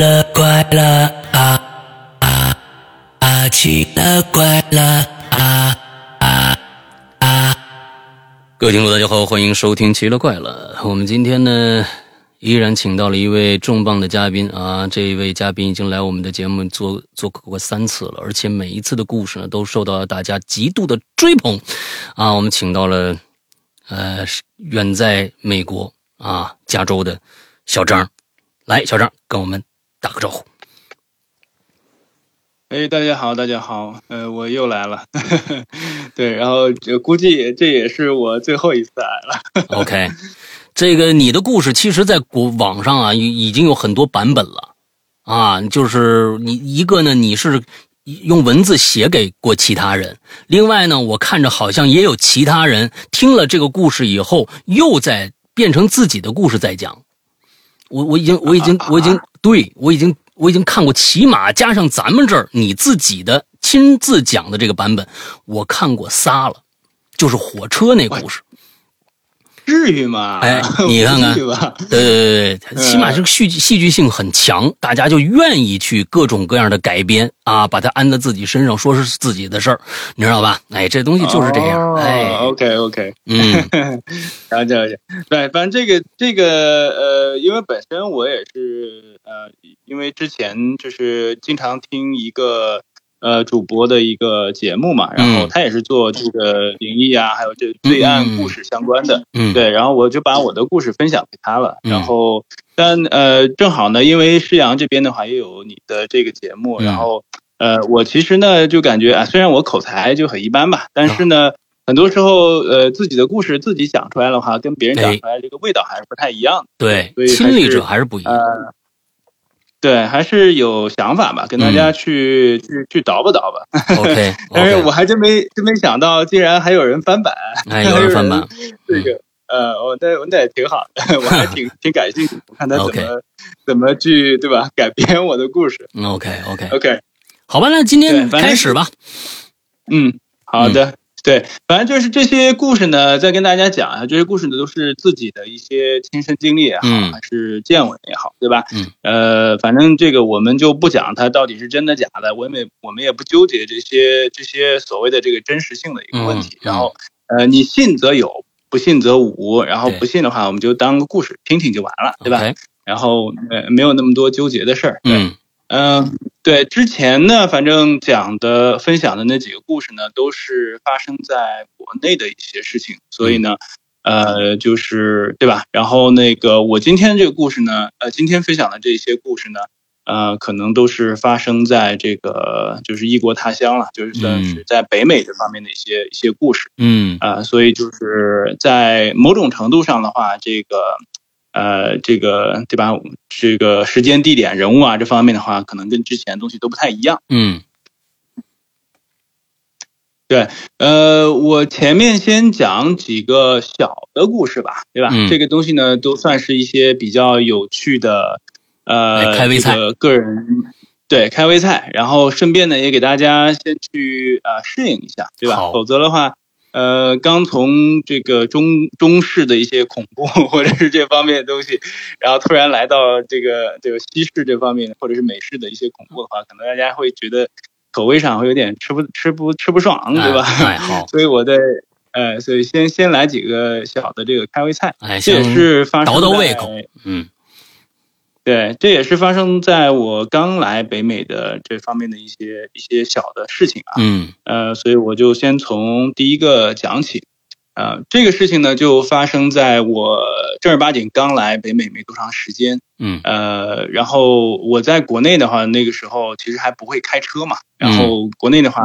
了快乐啊啊啊！奇了怪了啊啊啊！各位听众，大家好，欢迎收听《奇了怪了》。我们今天呢，依然请到了一位重磅的嘉宾啊！这一位嘉宾已经来我们的节目做做过三次了，而且每一次的故事呢，都受到了大家极度的追捧啊！我们请到了呃，远在美国啊加州的小张，来，小张跟我们打个招呼。哎，大家好，大家好，呃，我又来了，对，然后估计这也是我最后一次来了。OK，这个你的故事其实，在国网上啊，已已经有很多版本了啊。就是你一个呢，你是用文字写给过其他人；另外呢，我看着好像也有其他人听了这个故事以后，又在变成自己的故事在讲。我我已经我已经我已经 对我已经我已经看过，起码加上咱们这儿你自己的亲自讲的这个版本，我看过仨了，就是火车那故事。至于吗？哎，你看看？对对对对，起码这个戏剧戏剧性很强，大家就愿意去各种各样的改编啊，把它安在自己身上，说是自己的事儿，你知道吧？哎，这东西就是这样。哎，OK OK，嗯，了解了解。对，反正这个这个呃，因为本身我也是呃，因为之前就是经常听一个。呃，主播的一个节目嘛，然后他也是做这个灵异啊，还有这罪案故事相关的，嗯，对，然后我就把我的故事分享给他了，嗯、然后但呃，正好呢，因为施阳这边的话也有你的这个节目，嗯、然后呃，我其实呢就感觉啊，虽然我口才就很一般吧，但是呢，嗯、很多时候呃自己的故事自己讲出来的话，跟别人讲出来这个味道还是不太一样的，对，所以亲历者还是不一样。呃对，还是有想法吧，跟大家去、嗯、去去捣吧捣吧。OK，但是我还真没真没想到，竟然还有人翻版，哎，有人翻版，这个、嗯、呃，我那我那也挺好的，我还挺挺感兴趣，我看他怎么、okay. 怎么去对吧改编我的故事。OK OK OK，好吧，那今天开始吧。嗯，好的。嗯对，反正就是这些故事呢，再跟大家讲啊，这些故事呢都是自己的一些亲身经历也好，嗯、还是见闻也好，对吧？嗯，呃，反正这个我们就不讲它到底是真的假的，我们也我们也不纠结这些这些所谓的这个真实性的一个问题。嗯、然后，呃，你信则有，不信则无。然后不信的话，我们就当个故事听听就完了，对吧.然后呃，没有那么多纠结的事儿。嗯。嗯、呃，对，之前呢，反正讲的、分享的那几个故事呢，都是发生在国内的一些事情，所以呢，呃，就是对吧？然后那个我今天这个故事呢，呃，今天分享的这些故事呢，呃，可能都是发生在这个就是异国他乡了，就是算是在北美这方面的一些、嗯、一些故事，嗯，啊、呃，所以就是在某种程度上的话，这个。呃，这个对吧？这个时间、地点、人物啊，这方面的话，可能跟之前的东西都不太一样。嗯，对，呃，我前面先讲几个小的故事吧，对吧？嗯、这个东西呢，都算是一些比较有趣的，呃，开胃菜，这个个人对开胃菜，然后顺便呢，也给大家先去呃适应一下，对吧？否则的话。呃，刚从这个中中式的一些恐怖或者是这方面的东西，然后突然来到这个这个西式这方面或者是美式的一些恐怖的话，可能大家会觉得口味上会有点吃不吃不吃不爽，对吧？哎，好，所以我在呃，所以先先来几个小的这个开胃菜，哎，这也是发生倒倒胃口，嗯。对，这也是发生在我刚来北美的这方面的一些一些小的事情啊。嗯，呃，所以我就先从第一个讲起。呃，这个事情呢，就发生在我正儿八经刚来北美没多长时间。嗯，呃，然后我在国内的话，那个时候其实还不会开车嘛。然后国内的话，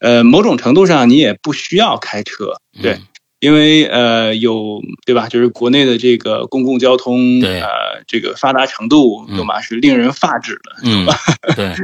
呃，某种程度上你也不需要开车，对。嗯因为呃有对吧，就是国内的这个公共交通对。呃这个发达程度，对吧，是令人发指的，嗯，对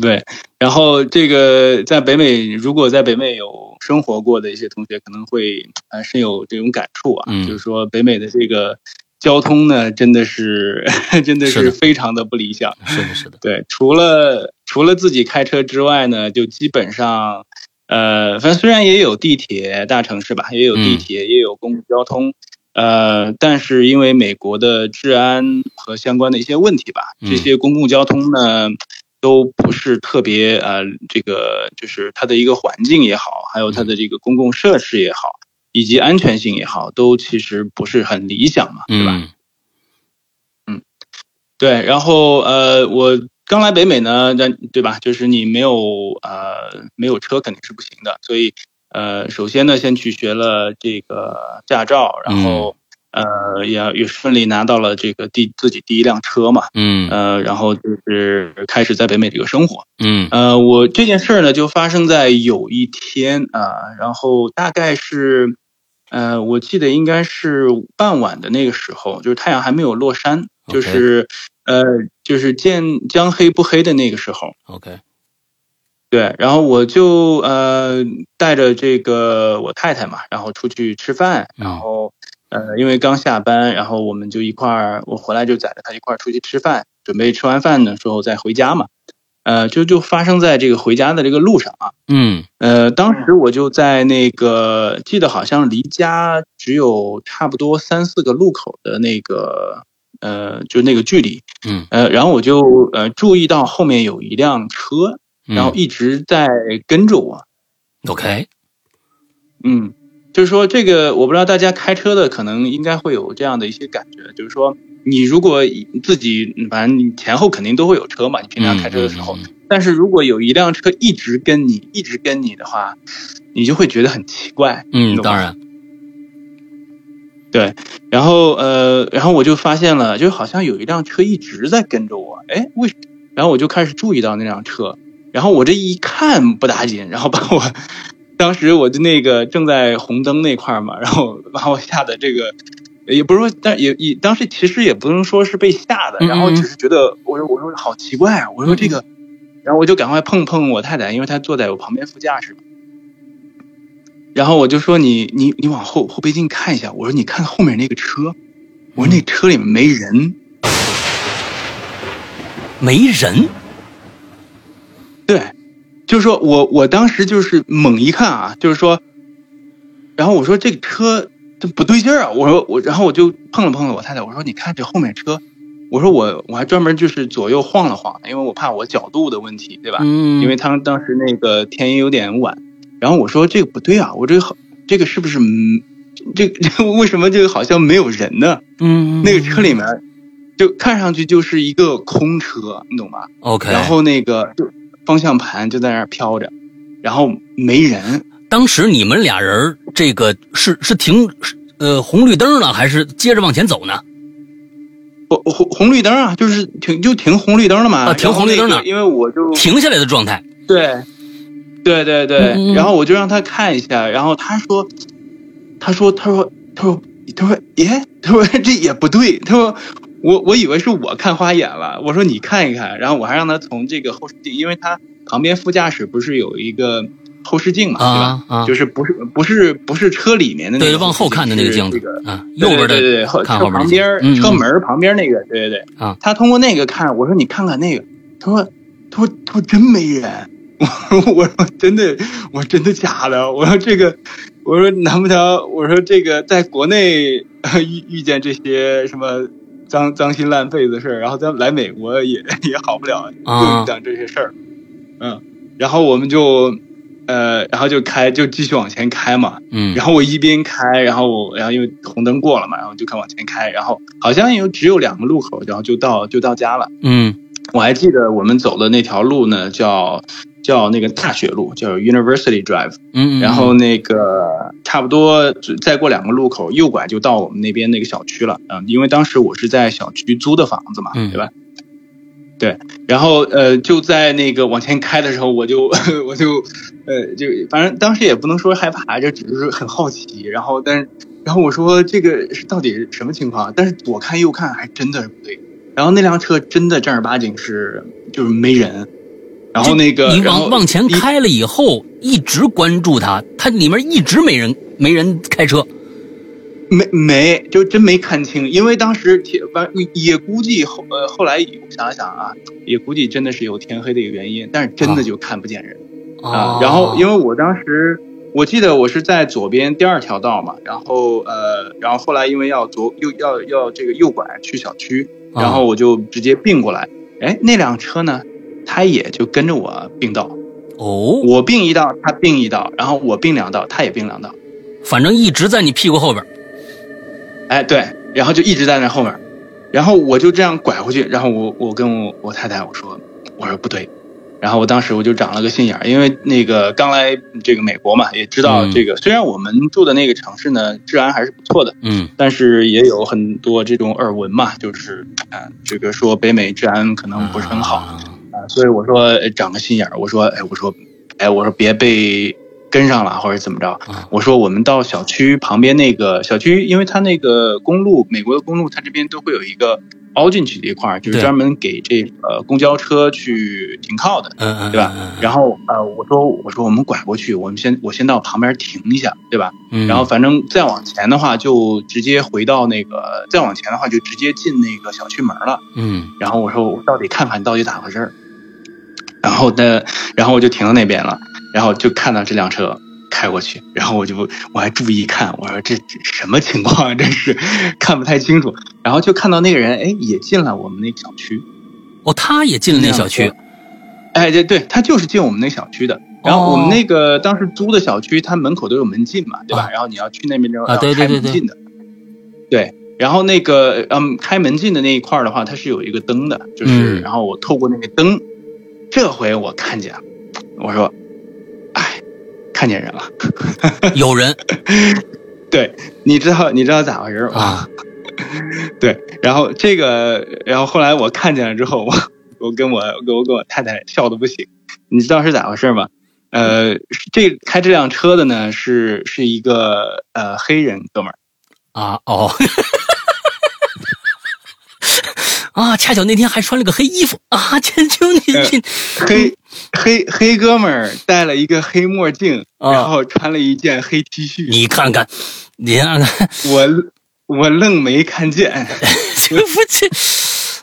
对。然后这个在北美，如果在北美有生活过的一些同学，可能会呃深有这种感触啊，嗯、就是说北美的这个交通呢，真的是 真的是非常的不理想，是的，是的，对。除了除了自己开车之外呢，就基本上。呃，反正虽然也有地铁，大城市吧，也有地铁，嗯、也有公共交通，呃，但是因为美国的治安和相关的一些问题吧，这些公共交通呢都不是特别呃，这个就是它的一个环境也好，还有它的这个公共设施也好，以及安全性也好，都其实不是很理想嘛，对吧？嗯，对，然后呃，我刚来北美呢，那对吧？就是你没有呃没有车肯定是不行的，所以。呃，首先呢，先去学了这个驾照，然后呃，也也顺利拿到了这个第自己第一辆车嘛，嗯，呃，然后就是开始在北美这个生活，嗯，呃，我这件事儿呢，就发生在有一天啊，然后大概是，呃，我记得应该是傍晚的那个时候，就是太阳还没有落山，就是呃，就是见将黑不黑的那个时候，OK。对，然后我就呃带着这个我太太嘛，然后出去吃饭，然后呃因为刚下班，然后我们就一块儿，我回来就载着她一块儿出去吃饭，准备吃完饭的时候再回家嘛，呃就就发生在这个回家的这个路上啊，嗯，呃当时我就在那个记得好像离家只有差不多三四个路口的那个呃就那个距离，嗯，呃然后我就呃注意到后面有一辆车。然后一直在跟着我，OK，嗯，就是说这个我不知道大家开车的可能应该会有这样的一些感觉，就是说你如果自己反正你前后肯定都会有车嘛，你平常开车的时候，但是如果有一辆车一直跟你一直跟你的话，你就会觉得很奇怪，嗯，当然，对，然后呃，然后我就发现了，就好像有一辆车一直在跟着我，哎，为，然后我就开始注意到那辆车。然后我这一看不打紧，然后把我当时我就那个正在红灯那块嘛，然后把我吓得这个也不是说，但也也当时其实也不能说是被吓的，然后只是觉得我说我说好奇怪啊，我说这个，然后我就赶快碰碰我太太，因为她坐在我旁边副驾驶，然后我就说你你你往后后背镜看一下，我说你看后面那个车，我说那车里面没人，没人。对，就是说我我当时就是猛一看啊，就是说，然后我说这个车这不对劲儿啊，我说我，然后我就碰了碰了我太太，我说你看这后面车，我说我我还专门就是左右晃了晃，因为我怕我角度的问题，对吧？嗯。因为他们当时那个天也有点晚，然后我说这个不对啊，我这个好这个是不是嗯这 为什么这个好像没有人呢？嗯。那个车里面就看上去就是一个空车，你懂吗？OK。然后那个就。方向盘就在那儿飘着，然后没人。当时你们俩人这个是是停呃红绿灯了，还是接着往前走呢？红红红绿灯啊，就是停就停红绿灯了嘛。啊，停红绿灯呢，因为我就停下来的状态。对，对对对。然后我就让他看一下，然后他说，他说，他说，他说，他说，耶，他说这也不对，他说。我我以为是我看花眼了，我说你看一看，然后我还让他从这个后视镜，因为他旁边副驾驶不是有一个后视镜嘛，对吧？就是不是不是不是车里面的那个，对，往后看的那个镜子，啊，右边的，对对对，车旁边车门旁边那个，对对对，啊，他通过那个看，我说你看看那个，他说他说他说真没人，我 说我说真的，我说真的假的？我说这个，我说难不成我说这个在国内 遇遇见这些什么？脏脏心烂肺的事儿，然后咱来美国也也好不了，就讲这些事儿，嗯，然后我们就，呃，然后就开，就继续往前开嘛，嗯，然后我一边开，然后我，然后因为红灯过了嘛，然后就开往前开，然后好像有只有两个路口，然后就到就到家了，嗯，我还记得我们走的那条路呢，叫。叫那个大学路，叫 University Drive，嗯，然后那个差不多再过两个路口右拐就到我们那边那个小区了，嗯，因为当时我是在小区租的房子嘛，对吧？对，然后呃就在那个往前开的时候，我就 我就呃就反正当时也不能说害怕，就只是很好奇，然后但是然后我说这个是到底是什么情况？但是左看右看还真的是不对，然后那辆车真的正儿八经是就是没人。然后那个，你往往前开了以后，一直关注它，它里面一直没人，没人开车，没没就真没看清，因为当时天完也估计后呃后来想想啊，也估计真的是有天黑的一个原因，但是真的就看不见人啊。然后因为我当时我记得我是在左边第二条道嘛，然后呃，然后后来因为要左右要要这个右拐去小区，然后我就直接并过来，哎，那辆车呢，他也就跟着我并道。哦，我并一道，他并一道，然后我并两道，他也并两道，反正一直在你屁股后边。哎，对，然后就一直在那后面，然后我就这样拐回去，然后我我跟我我太太我说我说不对，然后我当时我就长了个心眼儿，因为那个刚来这个美国嘛，也知道这个虽然我们住的那个城市呢治安还是不错的，嗯，但是也有很多这种耳闻嘛，就是啊这个说北美治安可能不是很好。啊，所以我说长个心眼儿，我说，哎，我说，哎，我说别被跟上了或者怎么着。我说我们到小区旁边那个小区，因为它那个公路，美国的公路，它这边都会有一个凹进去的一块儿，就是专门给这个公交车去停靠的，对吧？然后呃，我说我说我们拐过去，我们先我先到旁边停一下，对吧？嗯，然后反正再往前的话，就直接回到那个再往前的话，就直接进那个小区门了。嗯，然后我说我到底看看到底咋回事儿。然后呢，然后我就停到那边了，然后就看到这辆车开过去，然后我就我还注意看，我说这什么情况？这是看不太清楚。然后就看到那个人，哎，也进了我们那小区。哦，他也进了那小区。哎，对对，他就是进我们那小区的。然后我们那个当时租的小区，它门口都有门禁嘛，对吧？然后你要去那边之后要开门禁的。对。然后那个嗯，开门禁的那一块的话，它是有一个灯的，就是然后我透过那个灯。这回我看见了，我说，哎，看见人了，有人，对，你知道你知道咋回事吗？对，然后这个，然后后来我看见了之后，我我跟我跟我跟我太太笑的不行，你知道是咋回事吗？呃，这开这辆车的呢是是一个呃黑人哥们儿啊哦。啊，恰巧那天还穿了个黑衣服啊！这就你黑黑黑哥们儿戴了一个黑墨镜，然后穿了一件黑 T 恤。你看看，你看看，我我愣没看见，这不这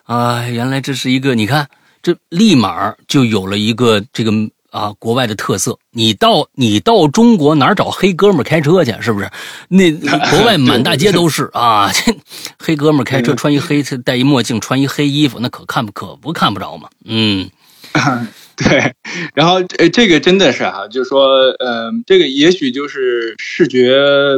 啊！原来这是一个，你看，这立马就有了一个这个。啊，国外的特色，你到你到中国哪儿找黑哥们开车去？是不是？那 国外满大街都是啊，这 黑哥们开车，穿一黑戴一墨镜，穿一黑衣服，那可看不可不看不着嘛？嗯，对。然后呃，这个真的是啊，就是说，呃，这个也许就是视觉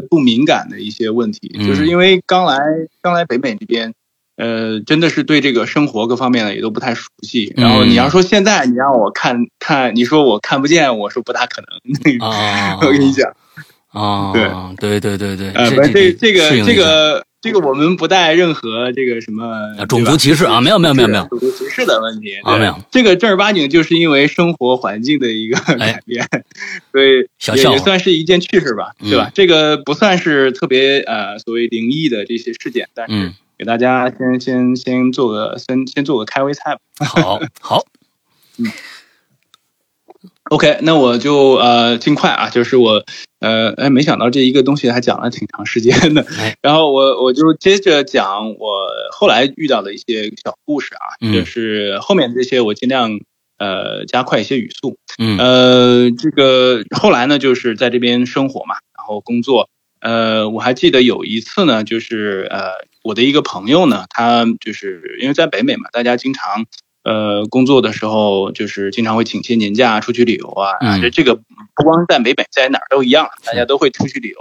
不敏感的一些问题，就是因为刚来刚来北美这边。呃，真的是对这个生活各方面的也都不太熟悉。然后你要说现在你让我看看，你说我看不见，我说不大可能。啊，我跟你讲，啊，对。对对对对，呃，不，这这个这个这个我们不带任何这个什么种族歧视啊，没有没有没有没有。种族歧视的问题啊，没有。这个正儿八经就是因为生活环境的一个改变，所以也也算是一件趣事吧，对吧？这个不算是特别呃所谓灵异的这些事件，但是。给大家先先先做个先先做个开胃菜吧。好，好，嗯，OK，那我就呃尽快啊，就是我呃哎没想到这一个东西还讲了挺长时间的，然后我我就接着讲我后来遇到的一些小故事啊，就是后面这些我尽量呃加快一些语速，嗯。呃这个后来呢就是在这边生活嘛，然后工作。呃，我还记得有一次呢，就是呃，我的一个朋友呢，他就是因为在北美嘛，大家经常呃工作的时候，就是经常会请些年假出去旅游啊。啊，这这个不光在北美，在哪儿都一样，大家都会出去旅游，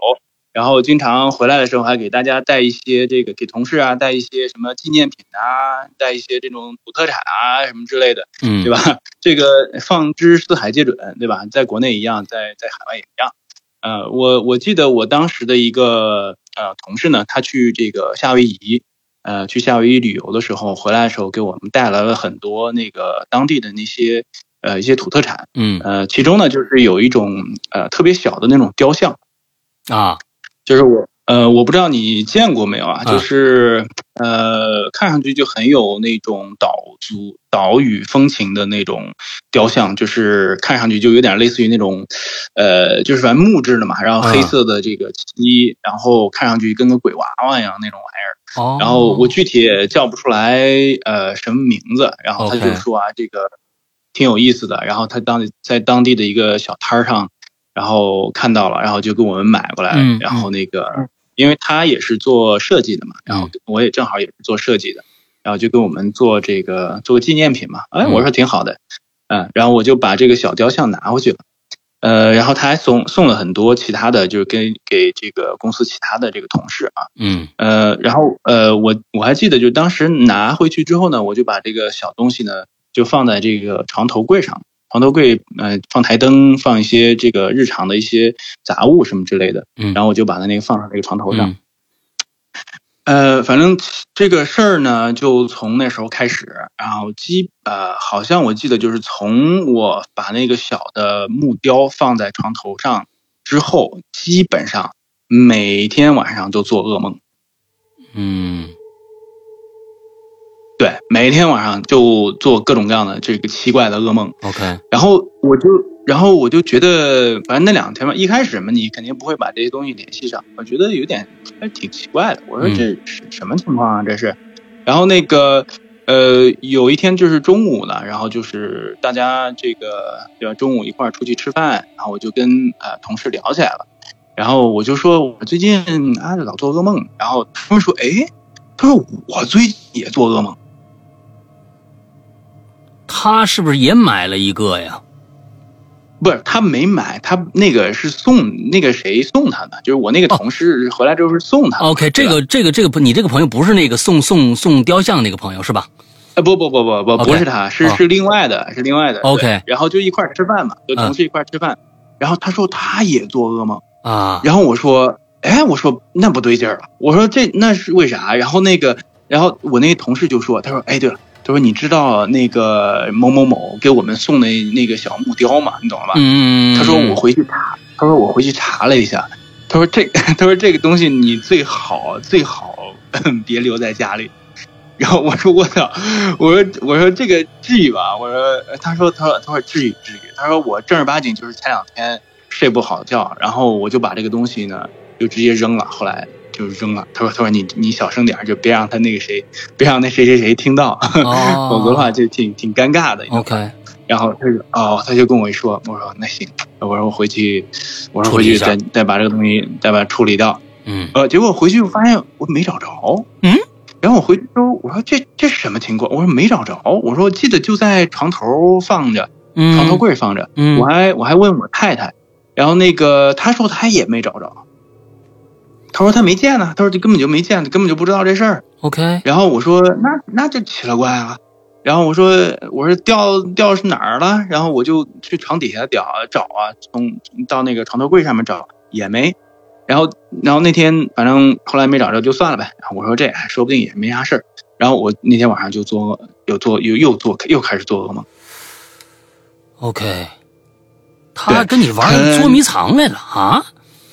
然后经常回来的时候还给大家带一些这个给同事啊带一些什么纪念品啊，带一些这种土特产啊什么之类的，嗯，对吧？这个放之四海皆准，对吧？在国内一样，在在海外也一样。呃，我我记得我当时的一个呃同事呢，他去这个夏威夷，呃，去夏威夷旅游的时候，回来的时候给我们带来了很多那个当地的那些呃一些土特产，嗯，呃，其中呢就是有一种呃特别小的那种雕像，啊，就是我。呃，我不知道你见过没有啊？就是呃，看上去就很有那种岛族岛屿风情的那种雕像，就是看上去就有点类似于那种，呃，就是反正木质的嘛，然后黑色的这个漆，然后看上去跟个鬼娃娃一样那种玩意儿。哦。然后我具体也叫不出来呃什么名字，然后他就说啊，这个挺有意思的。然后他当在当地的一个小摊儿上。然后看到了，然后就给我们买过来，嗯然后那个，因为他也是做设计的嘛，然后我也正好也是做设计的，然后就给我们做这个做个纪念品嘛，哎，嗯我说挺好的，嗯，然后我就把这个小雕像拿回去了。呃，然后他还送送了很多其他的，就是跟给这个公司其他的这个同事啊，嗯呃，然后呃，我我还记得，就当时拿回去之后呢，我就把这个小东西呢，就放在这个床头柜上。床头柜，呃，放台灯，放一些这个日常的一些杂物什么之类的。嗯然后我就把它那个放上那个床头上。嗯 呃，反正这个事儿呢，就从那时候开始，然后基呃，好像我记得就是从我把那个小的木雕放在床头上之后，基本上每天晚上都做噩梦。嗯对，每一天晚上就做各种各样的这个奇怪的噩梦，，OK，然后我就，然后我就觉得，反正那两天嘛，一开始嘛，你肯定不会把这些东西联系上，我觉得有点还挺奇怪的。我说嗯这是什么情况啊？这是，然后那个，呃，有一天就是中午了，然后就是大家这个对吧，中午一块儿出去吃饭，然后我就跟呃同事聊起来了，然后我就说我最近啊老做噩梦，然后他们说，哎，他说我最近也做噩梦。他是不是也买了一个呀？不是他没买，他那个是送那个谁送他的，就是我那个同事回来之后是送他的。OK，这个这个这个，你这个朋友不是那个送送送雕像那个朋友是吧？哎不不不不不不是他，是哦是另外的，是另外的。OK 然后就一块儿吃饭嘛，就同事一块儿吃饭，然后他说他也做噩梦，啊，然后我说，哎，我说那不对劲儿了，我说这那是为啥？然后那个，然后我那个同事就说，他说，哎，对了。他说：“你知道那个某某某给我们送的那个小木雕吗？你懂了吧？”嗯，他说我回去查，他说我回去查了一下，他说这 他说这个东西你最好最好别留在家里。然后我说我操，我说我说这个至于吧？我说他说他说他说至于至于，他说我正儿八经就是前两天睡不好觉，然后我就把这个东西呢就直接扔了，后来就扔了。他说他说你你小声点儿，就别让他那个谁，别让那谁谁谁听到，哦否则的话就挺挺尴尬的。OK，然后他就哦，他就跟我一说，我说那行，我说我回去，我说回去再再把这个东西再把它处理掉。嗯呃，结果回去我发现我没找着。嗯。然后我回去之后，我说这这是什么情况？我说没找着。我说我记得就在床头放着，嗯，床头柜放着。嗯我还我还问我太太，然后那个她说她也没找着。她说他没见呢，他说这根本就没见，根本就不知道这事儿。OK，然后我说那那就奇了怪了。然后我说我说掉掉是哪儿了？然后我就去床底下找找啊，从到那个床头柜上面找也没。然后然后那天反正后来没找着就算了呗。我说这说不定也没啥事儿。然后我那天晚上就做又做又又做又开始做噩梦。OK，他跟你玩嗯捉迷藏来了啊？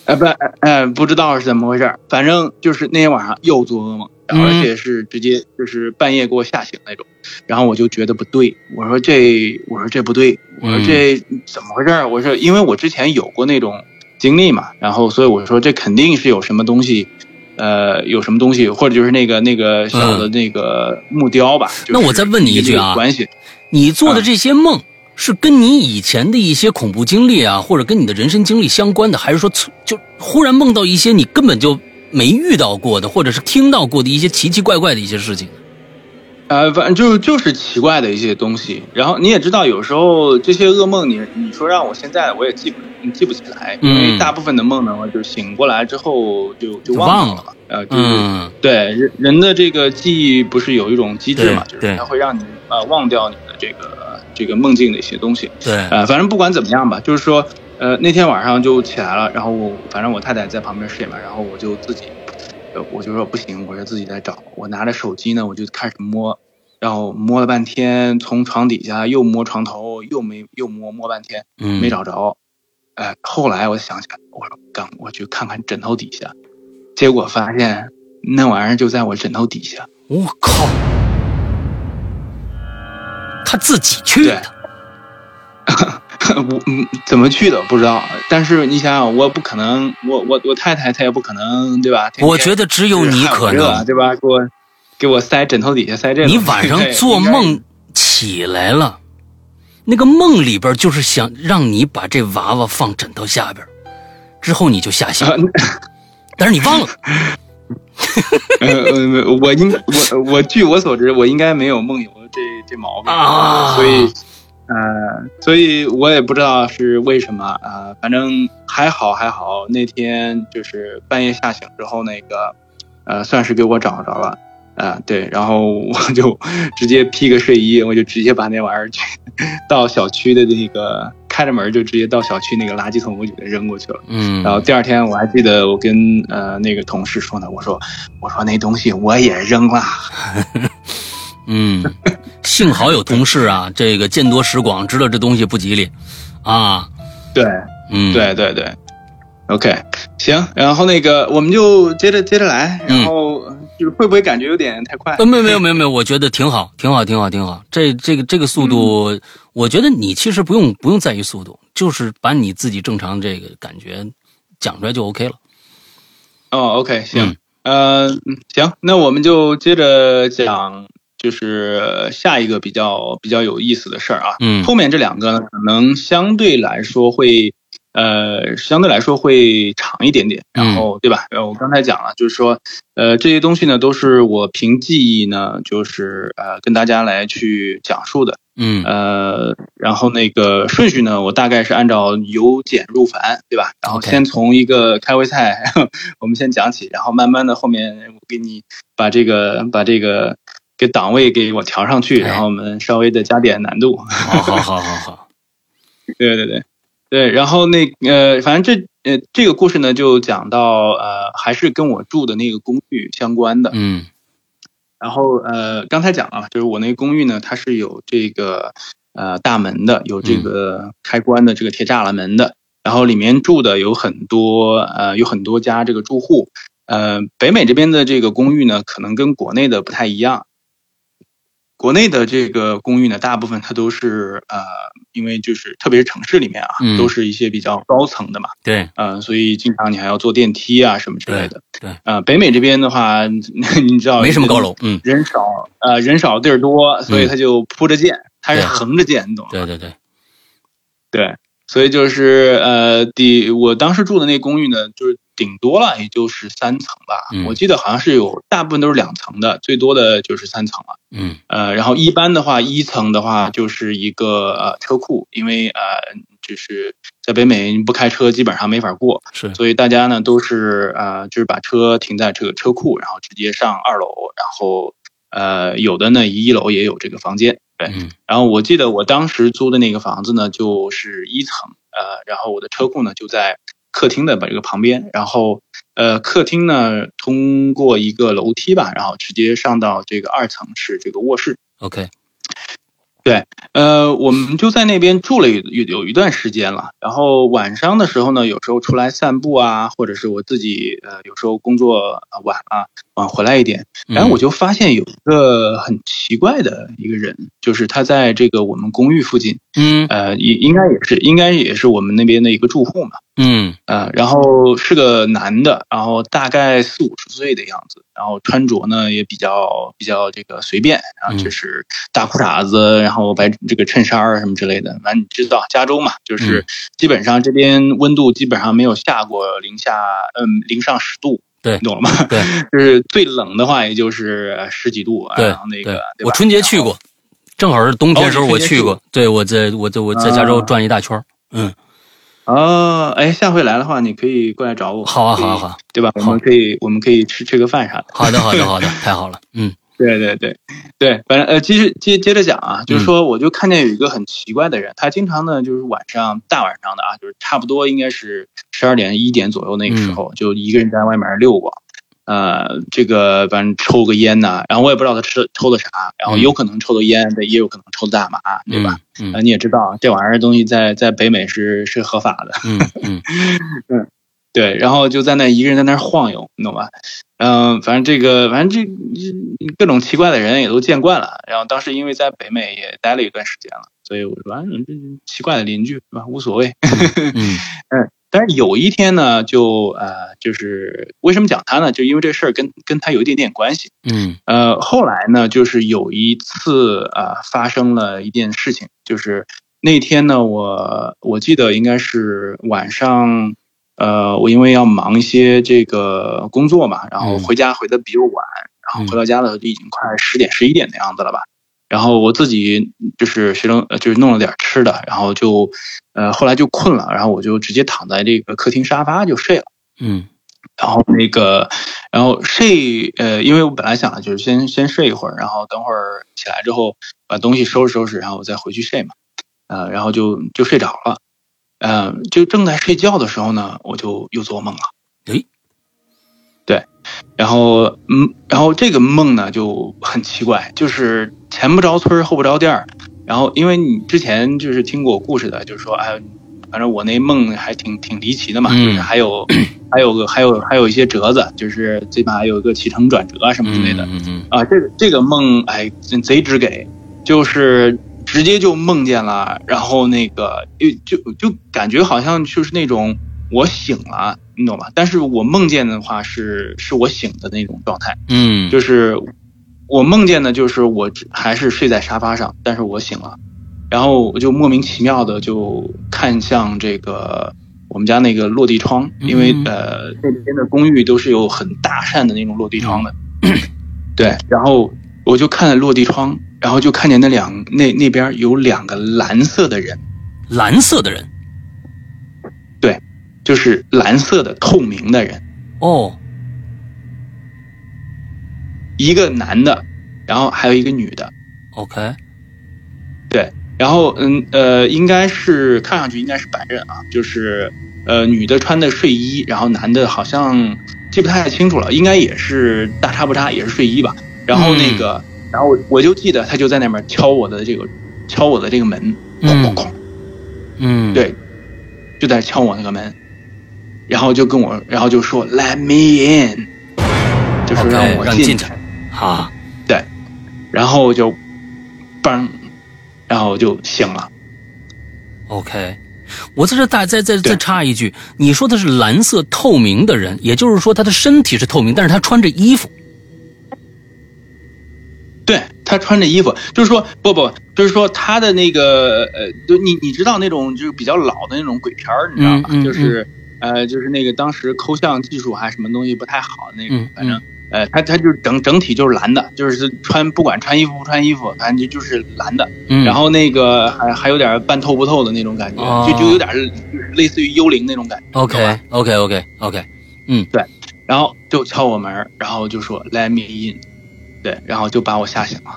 呃不呃不知道是怎么回事儿，反正就是那天晚上又做噩梦，然后而嗯且是直接就是半夜给我吓醒那种，然后我就觉得不对，我说这我说这不对，我说这怎么回事儿？我说因为我之前有过那种经历嘛，然后所以我说这肯定是有什么东西。呃，有什么东西，或者就是那个那个小的那个木雕吧。就是嗯那我再问你一句啊关系你做的这些梦是跟你以前的一些恐怖经历啊，或者跟你的人生经历相关的，还是说就忽然梦到一些你根本就没遇到过的，或者是听到过的一些奇奇怪怪的一些事情？呃，反正就就是奇怪的一些东西。然后你也知道，有时候这些噩梦你，你说让我现在我也记不记不起来，因为嗯大部分的梦呢，就是醒过来之后就就就忘了。呃，就是、嗯对人人的这个记忆不是有一种机制嘛，就是它会让你呃忘掉你的这个这个梦境的一些东西。对，呃，反正不管怎么样吧，就是说，呃，那天晚上就起来了，然后我反正我太太在旁边睡嘛，然后我就自己，呃，我就说不行，我就自己在找，我拿着手机呢，我就开始摸，然后摸了半天，从床底下又摸床头，又没又摸摸半天嗯，没找着，哎、后来我想起来，我说刚我去看看枕头底下，结果发现那玩意儿就在我枕头底下，我靠，他自己去的，我嗯，怎么去的不知道，但是你想想，我不可能，我我我太太她也不可能，对吧？我觉得只有你可热能。对吧？给我给我塞枕头底下塞这个。你晚上 做梦起来了，那个梦里边就是想让你把这娃娃放枕头下边，之后你就下线了，但是你忘了。呃呃，我应我我据我所知，我应该没有梦游这这毛病啊，所以呃，所以我也不知道是为什么啊，反正还好还好，那天就是半夜吓醒之后，那个呃，算是给我找着了。啊，对，然后我就直接披个睡衣，我就直接把那玩意儿去到小区的那个开着门就直接到小区那个垃圾桶，我就给扔过去了。嗯，然后第二天我还记得我跟呃那个同事说呢，我说我说那东西我也扔了。嗯，幸好有同事啊，这个见多识广，知道这东西不吉利啊。对，嗯，对对对，OK，行，然后那个我们就接着接着来，然后。就是会不会感觉有点太快？呃，没有没有没有没有，我觉得挺好，挺好，挺好，挺好。这这个这个速度，我觉得你其实不用不用在意速度，就是把你自己正常这个感觉讲出来就 OK 了。哦，OK，行，嗯，行，那我们就接着讲，就是下一个比较比较有意思的事儿啊。嗯，后面这两个呢，可能相对来说会。呃，相对来说会长一点点，然后对吧？呃，我刚才讲了，就是说，呃，这些东西呢，都是我凭记忆呢，就是呃，跟大家来去讲述的，嗯，呃，然后那个顺序呢，我大概是按照由简入繁，对吧？然后先从一个开胃菜，我们先讲起，然后慢慢的后面我给你把这个把这个给档位给我调上去，然后我们稍微的加点难度。好好好好好，对对对。对，然后那呃，反正这呃这个故事呢，就讲到呃，还是跟我住的那个公寓相关的。嗯，然后呃，刚才讲了，就是我那个公寓呢，它是有这个呃大门的，有这个开关的这个铁栅栏门的。然后里面住的有很多呃，有很多家这个住户。呃，北美这边的这个公寓呢，可能跟国内的不太一样。国内的这个公寓呢，大部分它都是呃，因为就是特别是城市里面啊，都是一些比较高层的嘛。对，呃，所以经常你还要坐电梯啊什么之类的。对，呃，北美这边的话，你知道没什么高楼，嗯，人少，呃，人少地儿多，所以它就铺着建，它是横着建，你懂吗？对对对，对，所以就是呃，第我当时住的那公寓呢，就是。顶多了也就是三层吧，我记得好像是有大部分都是两层的，最多的就是三层了。嗯，呃，然后一般的话，一层的话就是一个呃车库，因为呃就是在北美不开车基本上没法过，是，所以大家呢都是呃就是把车停在这个车库，然后直接上二楼，然后呃有的呢一楼也有这个房间，对。然后我记得我当时租的那个房子呢就是一层，呃，然后我的车库呢就在。客厅的把这个旁边，然后呃，客厅呢通过一个楼梯吧，然后直接上到这个二层是这个卧室。OK。对，呃，我们就在那边住了有有一段时间了。然后晚上的时候呢，有时候出来散步啊，或者是我自己呃，有时候工作晚了，晚回来一点，然后我就发现有一个很奇怪的一个人，就是他在这个我们公寓附近，嗯，呃，应应该也是应该也是我们那边的一个住户嘛，嗯，呃，然后是个男的，然后大概四五十岁的样子。然后穿着呢也比较比较这个随便，然后就是大裤衩子，然后白这个衬衫儿什么之类的。反正你知道加州嘛，就是基本上这边温度基本上没有下过零下，嗯，零上十度。对，你懂了吗？对，就是最冷的话也就是十几度。然后那个我春节去过，正好是冬天时候我去过。对，我在我在我在加州转一大圈嗯。哦，哎，下回来的话，你可以过来找我。好啊，好啊，好，对吧？我们可以，我们可以吃吃个饭啥的。好的，好的，好的，太好了。嗯，对对对对，反正呃，继续接接着讲啊，就是说，我就看见有一个很奇怪的人，他经常呢，就是晚上大晚上的啊，就是差不多应该是十二点一点左右那个时候，就一个人在外面溜过。呃，这个反正抽个烟呐，然后我也不知道他吃抽的啥，然后有可能抽的烟，也有可能抽的大麻，对吧？嗯，你也知道这玩意儿东西在在北美是是合法的。嗯嗯嗯，对，然后就在那一个人在那晃悠，你懂吧？嗯，反正这个反正这各种奇怪的人也都见惯了。然后当时因为在北美也待了一段时间了，所以我说，反正这奇怪的邻居是吧？无所谓。嗯嗯。但是有一天呢，就呃，就是为什么讲他呢？就因为这事儿跟跟他有一点点关系。嗯，呃，后来呢，就是有一次呃，发生了一件事情，就是那天呢，我我记得应该是晚上，呃，我因为要忙一些这个工作嘛，然后回家回的比较晚，然后回到家了就已经快十点十一点的样子了吧。然后我自己就是学生，就是弄了点吃的，然后就，呃，后来就困了，然后我就直接躺在这个客厅沙发就睡了。嗯，然后那个，然后睡，呃，因为我本来想就是先先睡一会儿，然后等会儿起来之后把东西收拾收拾，然后我再回去睡嘛。呃，然后就就睡着了。嗯，就正在睡觉的时候呢，我就又做梦了。诶，对，然后嗯，然后这个梦呢就很奇怪，就是。前不着村后不着店儿然后因为你之前就是听过我故事的，就是说，哎，反正我那梦还挺挺离奇的嘛，就是还有还有个还有还有一些折子，就是最起码有一个起承转折什么之类的。嗯嗯啊，这个这个梦哎贼直给，就是直接就梦见了，然后那个就就就感觉好像就是那种我醒了，你懂吧？但是我梦见的话是是我醒的那种状态。嗯，就是。我梦见的就是我还是睡在沙发上，但是我醒了，然后我就莫名其妙的就看向这个我们家那个落地窗，因为呃那边的公寓都是有很大扇的那种落地窗的，对，然后我就看了落地窗，然后就看见那两那那边有两个蓝色的人，蓝色的人，对，就是蓝色的透明的人，哦。一个男的，然后还有一个女的，OK，对，然后嗯呃，应该是看上去应该是白人啊，就是呃女的穿的睡衣，然后男的好像记不太清楚了，应该也是大差不差，也是睡衣吧。然后那个，然后我就记得他就在那边敲我的这个敲我的这个门，哐哐哐，嗯，对，就在敲我那个门，然后就跟我，然后就说 Let me in，就是让我进去。啊，对，然后就，嘣，然后就醒了。OK，我在这再再再再插一句，你说的是蓝色透明的人，也就是说他的身体是透明，但是他穿着衣服。对他穿着衣服，就是说不不，就是说他的那个呃，就你你知道那种就是比较老的那种鬼片你知道吧？就是呃，就是那个当时抠像技术还什么东西不太好那种，反正。呃，他他就是整整体就是蓝的，就是穿不管穿衣服不穿衣服，反正就就是蓝的。嗯。然后那个还还有点半透不透的那种感觉，就就有点就是类似于幽灵那种感觉。OK OK OK OK，嗯，对。然后就敲我门，然后就说 Let me in，对，然后就把我吓醒了。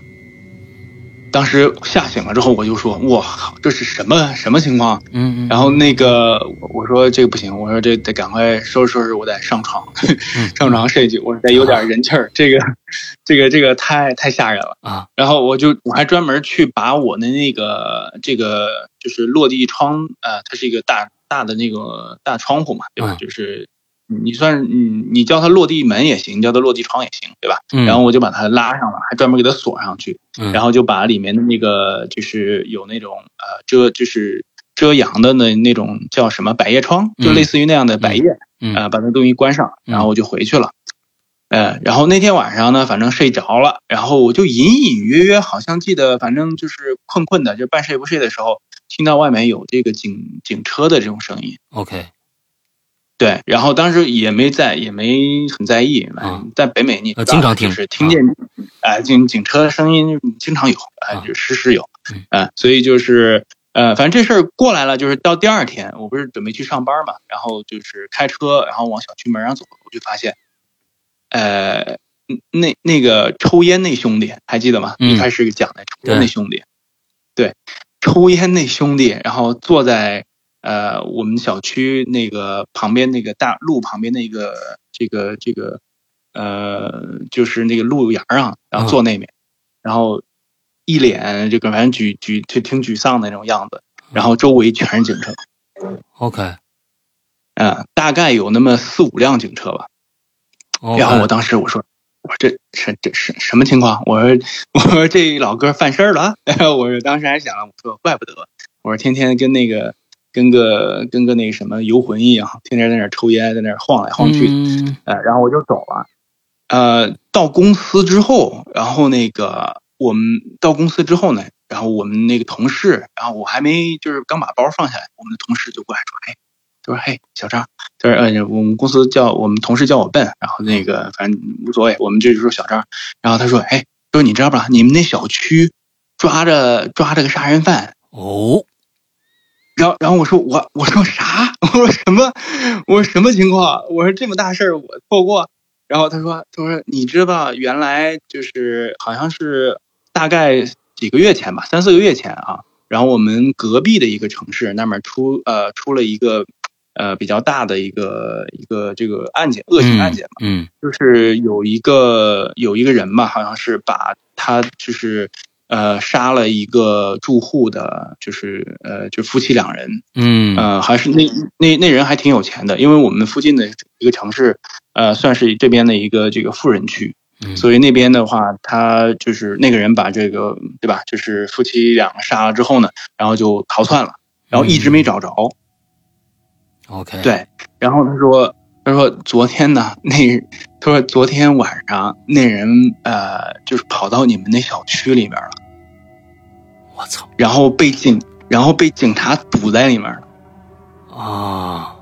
当时吓醒了之后，我就说：“我靠，这是什么什么情况？”嗯嗯。然后那个我说这个不行，我说这得赶快收拾收拾，我得上床，上床睡去，我得有点人气儿。这个，这个，这个太太吓人了啊！然后我就我还专门去把我的那个这个就是落地窗，呃，它是一个大大的那个大窗户嘛，对吧？就是。你算是你你叫它落地门也行，叫它落地窗也行，对吧？嗯。然后我就把它拉上了，还专门给它锁上去。嗯。然后就把里面的那个就是有那种呃遮就是遮阳的那那种叫什么百叶窗，就类似于那样的百叶，嗯。啊，把那东西关上，然后我就回去了。呃，然后那天晚上呢，反正睡着了，然后我就隐隐约约好像记得，反正就是困困的，就半睡不睡的时候，听到外面有这个警警车的这种声音。OK。对，然后当时也没在，也没很在意。在北美，你经常听，是听见，哎，警警车的声音经常有，哎，就时时有，嗯，所以就是，呃，反正这事儿过来了，就是到第二天，我不是准备去上班嘛，然后就是开车，然后往小区门上走，我就发现，呃，那那个抽烟那兄弟还记得吗？一开始讲的抽烟那兄弟，对，抽烟那兄弟，然后坐在。呃，我们小区那个旁边那个大路旁边那个这个这个，呃，就是那个路沿啊，然后坐那边，然后一脸这个反正沮沮挺挺沮丧的那种样子，然后周围全是警车。OK，嗯，大概有那么四五辆警车吧。然后我当时我说，我说这这这什什么情况？我说我说这老哥犯事儿了。我说当时还想了，我说怪不得，我说天天跟那个。跟个跟个那个什么游魂一样，天天在那抽烟，在那晃来晃去，呃，然后我就走了。呃，到公司之后，然后那个我们到公司之后呢，然后我们那个同事，然后我还没就是刚把包放下来，我们的同事就过来说，哎，他说，嘿，小张，他说，呃，我们公司叫我们同事叫我笨，然后那个反正无所谓，我们这就说小张。然后他说，哎，说你知道吧，你们那小区抓着抓着个杀人犯哦。然后然后我说我我说啥？我说什么？我说什么情况？我说这么大事儿我错过。然后他说他说你知道原来就是好像是大概几个月前吧，三四个月前啊。然后我们隔壁的一个城市那边出呃出了一个呃比较大的一个一个这个案件恶性案件嘛，嗯，就是有一个有一个人吧，好像是把他就是。呃，杀了一个住户的，就是呃，就夫妻两人，嗯，呃，还是那那那人还挺有钱的，因为我们附近的一个城市，呃，算是这边的一个这个富人区，所以那边的话，他就是那个人把这个对吧，就是夫妻两个杀了之后呢，然后就逃窜了，然后一直没找着。OK，对，然后他说。他说：“昨天呢，那他说昨天晚上那人呃，就是跑到你们那小区里面了。我操！然后被警，然后被警察堵在里面了。啊！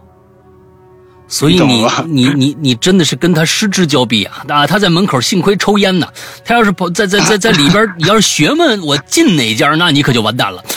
所以你你你你真的是跟他失之交臂啊！啊，他在门口幸亏抽烟呢，他要是跑在在在在里边，你要是学问，我进哪家，那你可就完蛋了。”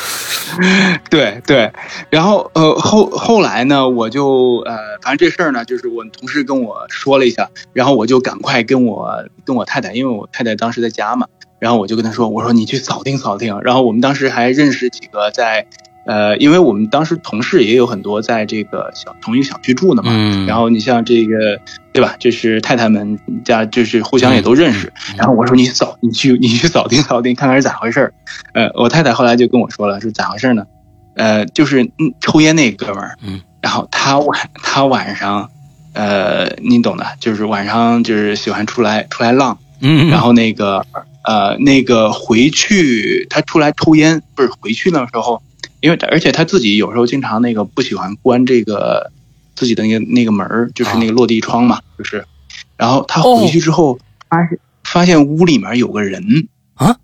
对对，然后呃后后来呢，我就呃反正这事儿呢，就是我同事跟我说了一下，然后我就赶快跟我跟我太太，因为我太太当时在家嘛，然后我就跟她说，我说你去扫听扫听，然后我们当时还认识几个在呃，因为我们当时同事也有很多在这个小同一个小区住的嘛，然后你像这个对吧，就是太太们家就是互相也都认识，然后我说你扫你去你去扫听扫听看看是咋回事儿，呃，我太太后来就跟我说了是咋回事呢？呃，就是嗯，抽烟那哥们儿，嗯，然后他晚他晚上，呃，你懂的，就是晚上就是喜欢出来出来浪，嗯，然后那个呃那个回去他出来抽烟，不是回去那时候，因为而且他自己有时候经常那个不喜欢关这个自己的那个那个门儿，就是那个落地窗嘛，就是，然后他回去之后发现发现屋里面有个人啊。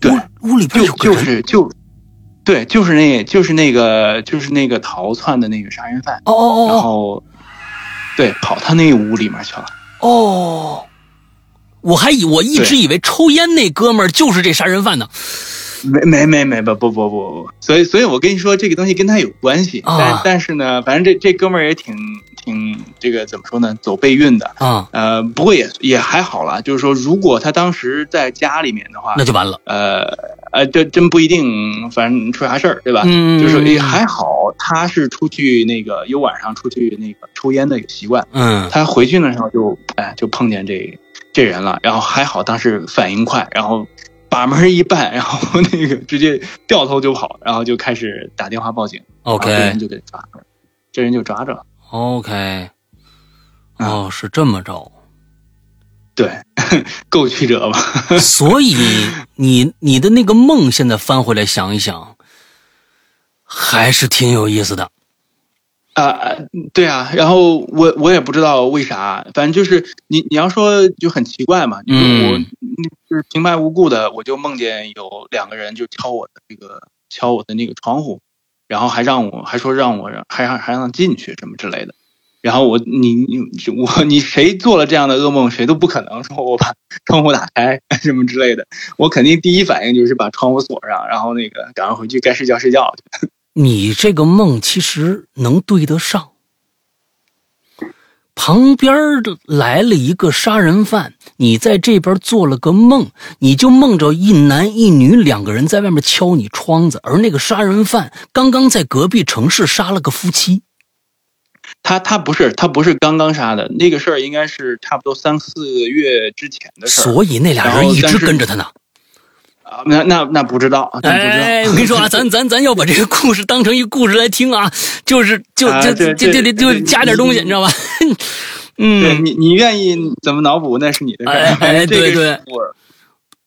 对，屋里边有就是就，对，就是那，就是那个，就是那个逃窜的那个杀人犯。哦哦哦。然后，对，跑他那屋里面去了。哦，我还以我一直以为抽烟那哥们儿就是这杀人犯呢。没没没没不不不不不，所以所以我跟你说这个东西跟他有关系，但但是呢，反正这这哥们儿也挺挺这个怎么说呢，走背运的啊，呃，不过也也还好了，就是说如果他当时在家里面的话，那就完了，呃呃，这真不一定，反正出啥事儿对吧？嗯，就是也还好，他是出去那个有晚上出去那个抽烟的一个习惯，嗯，他回去的时候就哎就碰见这这人了，然后还好当时反应快，然后。把门一绊，然后 那个直接掉头就跑，然后就开始打电话报警。OK，这人就给抓着了，这人就抓着了。OK，哦，是这么着。对，够曲折吧？所以你你的那个梦，现在翻回来想一想，还是挺有意思的。啊，对啊，然后我我也不知道为啥，反正就是你你要说就很奇怪嘛，嗯，是平白无故的，我就梦见有两个人就敲我的这个敲我的那个窗户，然后还让我还说让我还让还让进去什么之类的，然后我你你我你谁做了这样的噩梦，谁都不可能说我把 窗户打开 什么之类的，我肯定第一反应就是把窗户锁上，然后那个赶快回去该睡觉睡觉去。你这个梦其实能对得上，旁边来了一个杀人犯，你在这边做了个梦，你就梦着一男一女两个人在外面敲你窗子，而那个杀人犯刚刚在隔壁城市杀了个夫妻。他他不是他不是刚刚杀的那个事儿，应该是差不多三四个月之前的事儿。所以那俩人一直跟着他呢。啊，那那那不知道，哎，我跟你说啊，咱咱咱要把这个故事当成一个故事来听啊，就是就就就就得就加点东西，你知道吧？嗯，你你愿意怎么脑补那是你的事儿，哎，对对，我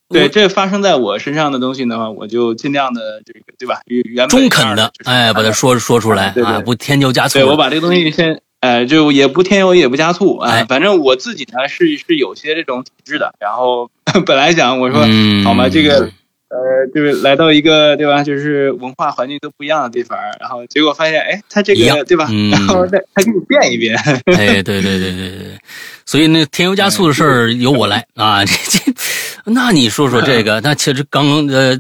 对这发生在我身上的东西的话，我就尽量的这个对吧？原中肯的，哎，把它说说出来啊，不添油加醋。对我把这个东西先呃，就也不添油也不加醋啊、哎反正我自己呢是是有些这种体质的。然后 本来想我说、嗯好嘛，这个呃，就是来到一个对吧，就是文化环境都不一样的地方，然后结果发现，哎，他这个对吧，嗯然后再他给你变一变，哎，对对对对对对，所以那添油加醋的事儿由我来啊，这这，那你说说这个，那其实刚呃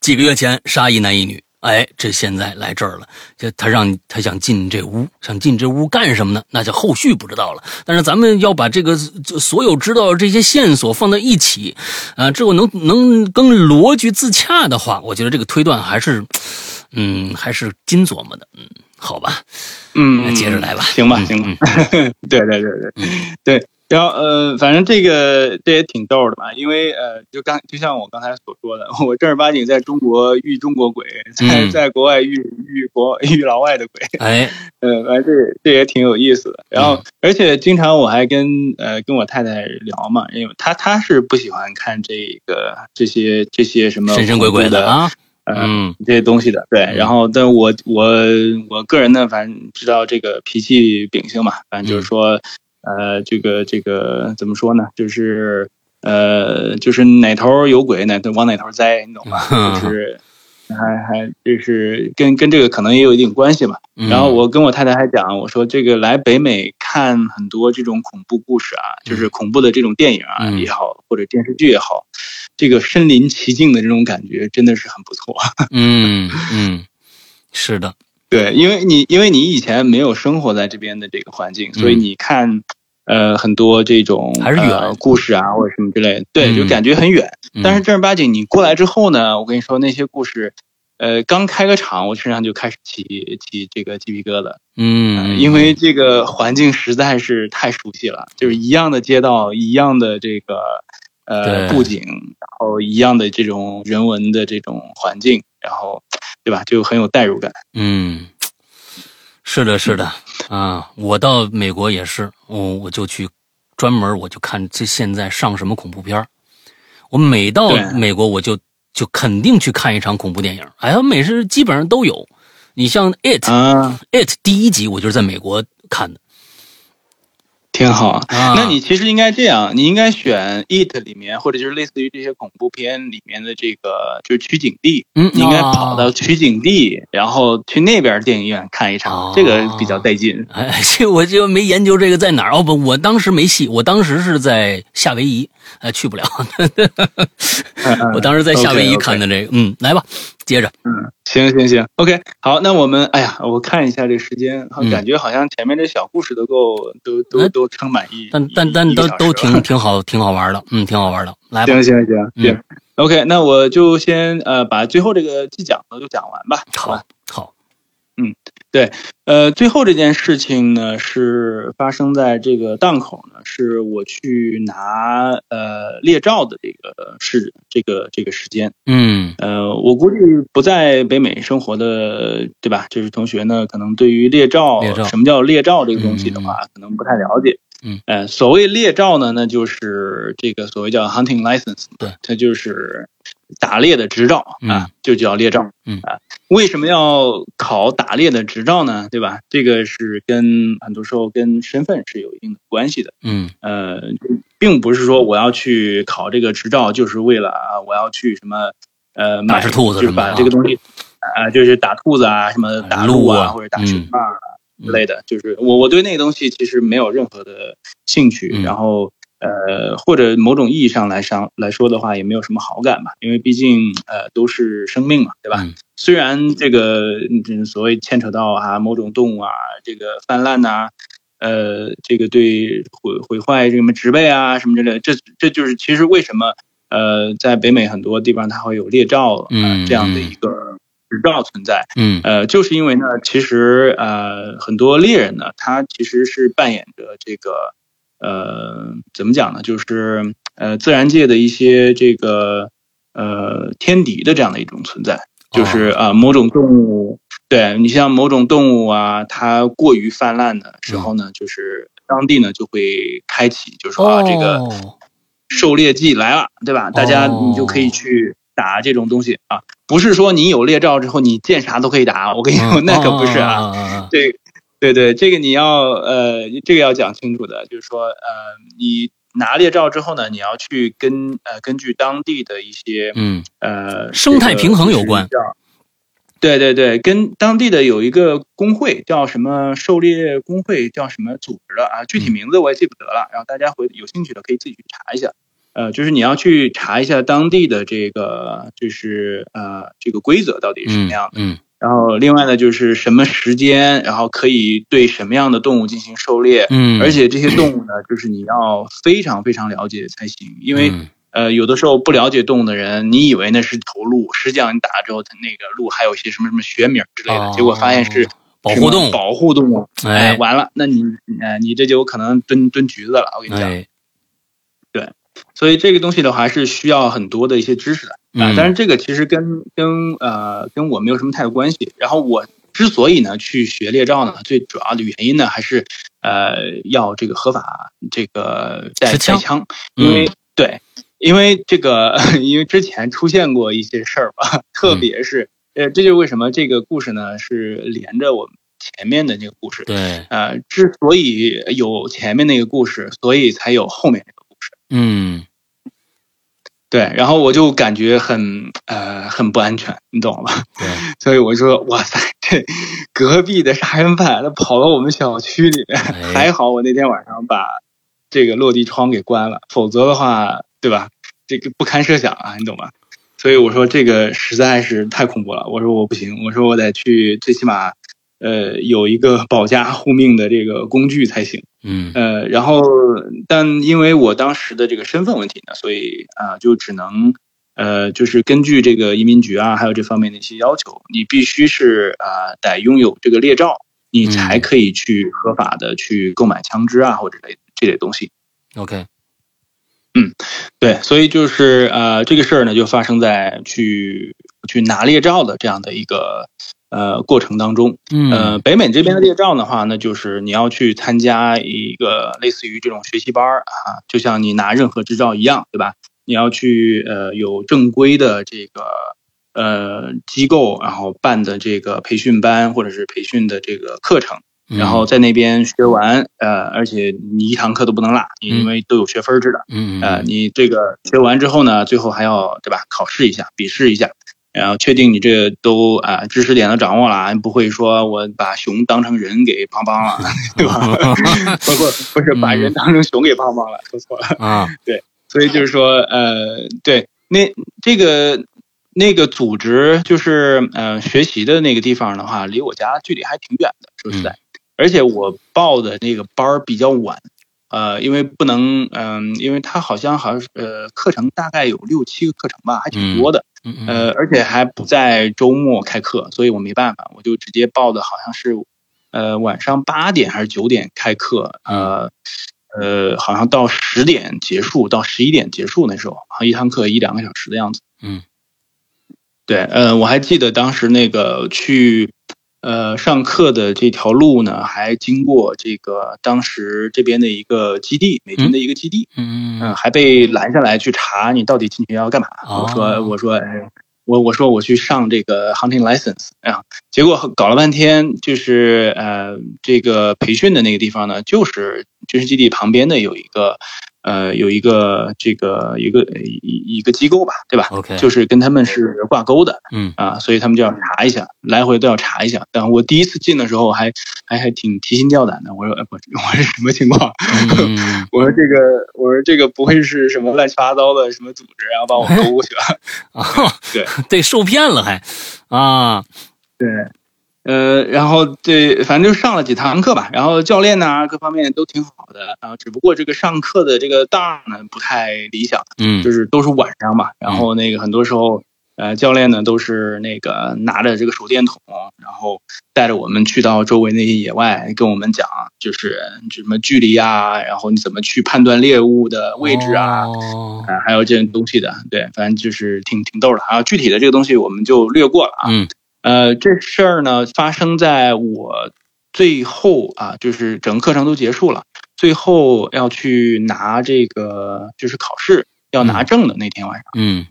几个月前杀一男一女，哎，这现在来这儿了，这他让他想进这屋，想进这屋干什么呢？那就后续不知道了。但是咱们要把这个这所有知道的这些线索放在一起，啊，之后能能跟逻辑自洽的话，我觉得这个推断还是，嗯，还是金琢磨的，嗯，好吧，嗯，那接着来吧。行吧，嗯行吧。嗯，对对对对。嗯。对。然后呃，反正这个这也挺逗的吧，因为呃，就刚就像我刚才所说的，我正儿八经在中国遇中国鬼，在嗯在国外遇遇国遇老外的鬼，哎，呃，反正这这也挺有意思的。然后，而且经常我还跟呃跟我太太聊嘛，因为她她是不喜欢看这个这些这些什么神神鬼鬼的，啊，呃嗯这些东西的。对，然后但我我我个人呢，反正知道这个脾气秉性嘛，反正就是说，呃，这个这个怎么说呢，就是。呃，就是哪头有鬼，哪头往哪头栽，你懂吗？就是还还就是跟跟这个可能也有一定关系嘛。嗯然后我跟我太太还讲，我说这个来北美看很多这种恐怖故事啊，就是恐怖的这种电影啊嗯也好，或者电视剧也好，这个身临其境的这种感觉真的是很不错。嗯嗯，是的，对，因为你因为你以前没有生活在这边的这个环境，所以你看。呃，很多这种嗯还是远呃、故事啊，或者什么之类的，对，嗯就感觉很远。嗯但是正儿八经你过来之后呢，我跟你说那些故事，呃，刚开个场，我身上就开始起起这个鸡皮疙瘩。嗯，因为这个环境实在是太熟悉了，就是一样的街道，一样的这个呃布景，然后一样的这种人文的这种环境，然后对吧，就很有代入感。嗯，是的，是的啊，我到美国也是，我我就去专门我就看这现在上什么恐怖片儿。我每到美国我就就肯定去看一场恐怖电影，哎呀，美式基本上都有。你像 It、啊，It 第一集我就是在美国看的挺好。啊，那你其实应该这样，你应该选《It》里面，或者就是类似于这些恐怖片里面的这个就是取景地，嗯，你应该哦跑到取景地，然后去那边电影院看一场，哦这个比较带劲。哎，这我就没研究这个在哪儿哦不，我当时没戏，我当时是在夏威夷，呃，去不了。我当时在夏威夷看的这个，嗯，来吧，接着，嗯，行行行，OK，好，那我们，哎呀，我看一下这时间，嗯。感觉好像前面这小故事都够，都都哎都撑满意，但但一但都都。挺 挺好，挺好玩的，嗯，挺好玩的，来行行行嗯。行，OK，那我就先呃把最后这个既讲的就讲完吧。好好，好，呃，最后这件事情呢，是发生在这个档口呢，是我去拿呃猎照的这个是这个这个时间。嗯呃，我估计不在北美生活的，对吧？就是同学呢，可能对于猎照，猎照什么叫猎照这个东西的话，可能不太了解。嗯，呃，所谓猎照呢，那就是这个所谓叫 hunting license，对，它就是打猎的执照嗯啊，就叫猎照。嗯啊，为什么要考打猎的执照呢？对吧？这个是跟很多时候跟身份是有一定的关系的。嗯呃，并不是说我要去考这个执照，就是为了啊，我要去什么呃买打只兔子就是把这个东西啊、就是打兔子啊，什么打鹿啊鹿啊，或者打熊啊、之类的。就是我我对那个东西其实没有任何的兴趣，嗯然后呃或者某种意义上来上来说的话，也没有什么好感吧，因为毕竟呃都是生命嘛，对吧？嗯虽然这个嗯所谓牵扯到啊某种动物啊这个泛滥呐、呃，这个对毁毁坏这什么植被啊什么之类的，这这就是其实为什么呃在北美很多地方它会有猎照啊、嗯这样的一个执照存在，嗯。呃，就是因为呢，其实呃很多猎人呢，他其实是扮演着这个呃怎么讲呢，就是呃自然界的一些这个呃天敌的这样的一种存在。就是呃某种动物，对你像某种动物啊，它过于泛滥的时候呢，就是当地呢就会开启，就是说啊，这个哦。狩猎季来了，对吧？大家哦你就可以去打这种东西啊，不是说你有猎照之后你见啥都可以打，我跟你说 那可不是啊，对，对对，这个你要呃，这个要讲清楚的，就是说呃，你拿猎照之后呢，你要去跟呃根据当地的一些嗯呃生态平衡有关。对对对，跟当地的有一个工会叫什么狩猎工会，叫什么组织的啊？具体名字我也记不得了。然后大家回有兴趣的可以自己去查一下。呃，就是你要去查一下当地的这个，就是呃这个规则到底是什么样的。嗯。然后另外呢，就是什么时间，然后可以对什么样的动物进行狩猎。嗯。而且这些动物呢，就是你要非常非常了解才行，因为。呃，有的时候不了解动物的人，你以为那是头鹿，实际上你打了之后，它那个鹿还有一些什么什么学名之类的，结果发现是保护动物。保护动物，哎，完了，那你，呃，你这就有可能蹲蹲局子了。我跟你讲，对，所以这个东西的话是需要很多的一些知识的啊。但是这个其实跟跟呃跟我没有什么太多关系。然后我之所以呢去学猎照呢，最主要的原因呢还是呃要这个合法这个带带枪，因为对。因为这个，因为之前出现过一些事儿吧，特别是，呃，这就是为什么这个故事呢是连着我们前面的那个故事。对，呃，之所以有前面那个故事，所以才有后面这个。嗯，对，然后我就感觉很呃很不安全，你懂了吧？对，所以我说，哇塞，这隔壁的杀人犯他跑到我们小区里面，还好我那天晚上把这个落地窗给关了，否则的话，对吧？这个不堪设想啊，你懂吗？所以我说这个实在是太恐怖了。我说我不行，我说我得去，最起码，呃，有一个保家护命的这个工具才行。嗯。呃，然后，但因为我当时的这个身份问题呢，所以啊，就只能，呃，就是根据这个移民局啊，还有这方面的一些要求，你必须是啊，得拥有这个猎照，你才可以去合法的去购买枪支啊，或者类这类东西。OK。嗯，对，所以就是呃，这个事儿呢，就发生在去去拿猎照的这样的一个呃过程当中。嗯，呃，北美这边的猎照的话呢，就是你要去参加一个类似于这种学习班儿啊，就像你拿任何执照一样，对吧？你要去呃有正规的这个呃机构，然后办的这个培训班或者是培训的这个课程。然后在那边学完，呃，而且你一堂课都不能落，因为都有学分制的。嗯呃，你这个学完之后呢，最后还要对吧？考试一下，笔试一下，然后确定你这个都啊知识点都掌握了，不会说我把熊当成人给帮帮了，对吧？包括不是把人当成熊给帮帮了，说错了啊。对，所以就是说，呃，对，那这个那个组织就是呃学习的那个地方的话，离我家距离还挺远的，说实在。而且我报的那个班儿比较晚，呃，因为不能，嗯，因为他好像好像是，呃，课程大概有六七个课程吧，还挺多的，呃，而且还不在周末开课，所以我没办法，我就直接报的好像是，呃，晚上八点还是九点开课，呃，呃，好像到十点结束，到十一点结束那时候，好像一堂课一两个小时的样子，嗯，对，呃，我还记得当时那个去。呃，上课的这条路呢，还经过这个当时这边的一个基地，美军的一个基地，嗯嗯，还被拦下来去查你到底进去要干嘛。我说，我说，哎，我我说我去上这个 hunting license，啊，结果搞了半天，就是呃，这个培训的那个地方呢，就是军事基地旁边的有一个。呃，有一个这个一个一一个机构吧，对吧？OK，就是跟他们是挂钩的，嗯啊，所以他们就要查一下，来回都要查一下。但我第一次进的时候还还还挺提心吊胆的，我说，我我是什么情况？我说这个，我说这个不会是什么乱七八糟的什么组织，然后把我勾过去了？啊，对对，受骗了还啊？对。呃，然后对，反正就上了几堂课吧，然后教练呢，各方面都挺好的，然后只不过这个上课的这个档呢不太理想，嗯，就是都是晚上嘛，然后那个很多时候，呃，教练呢都是那个拿着这个手电筒，然后带着我们去到周围那些野外，跟我们讲就是什么距离啊，然后你怎么去判断猎物的位置啊，啊，还有这些东西的，对，反正就是挺挺逗的。啊，具体的这个东西我们就略过了啊，嗯。呃，这事儿呢发生在我最后啊，就是整个课程都结束了，最后要去拿这个就是考试要拿证的那天晚上。嗯，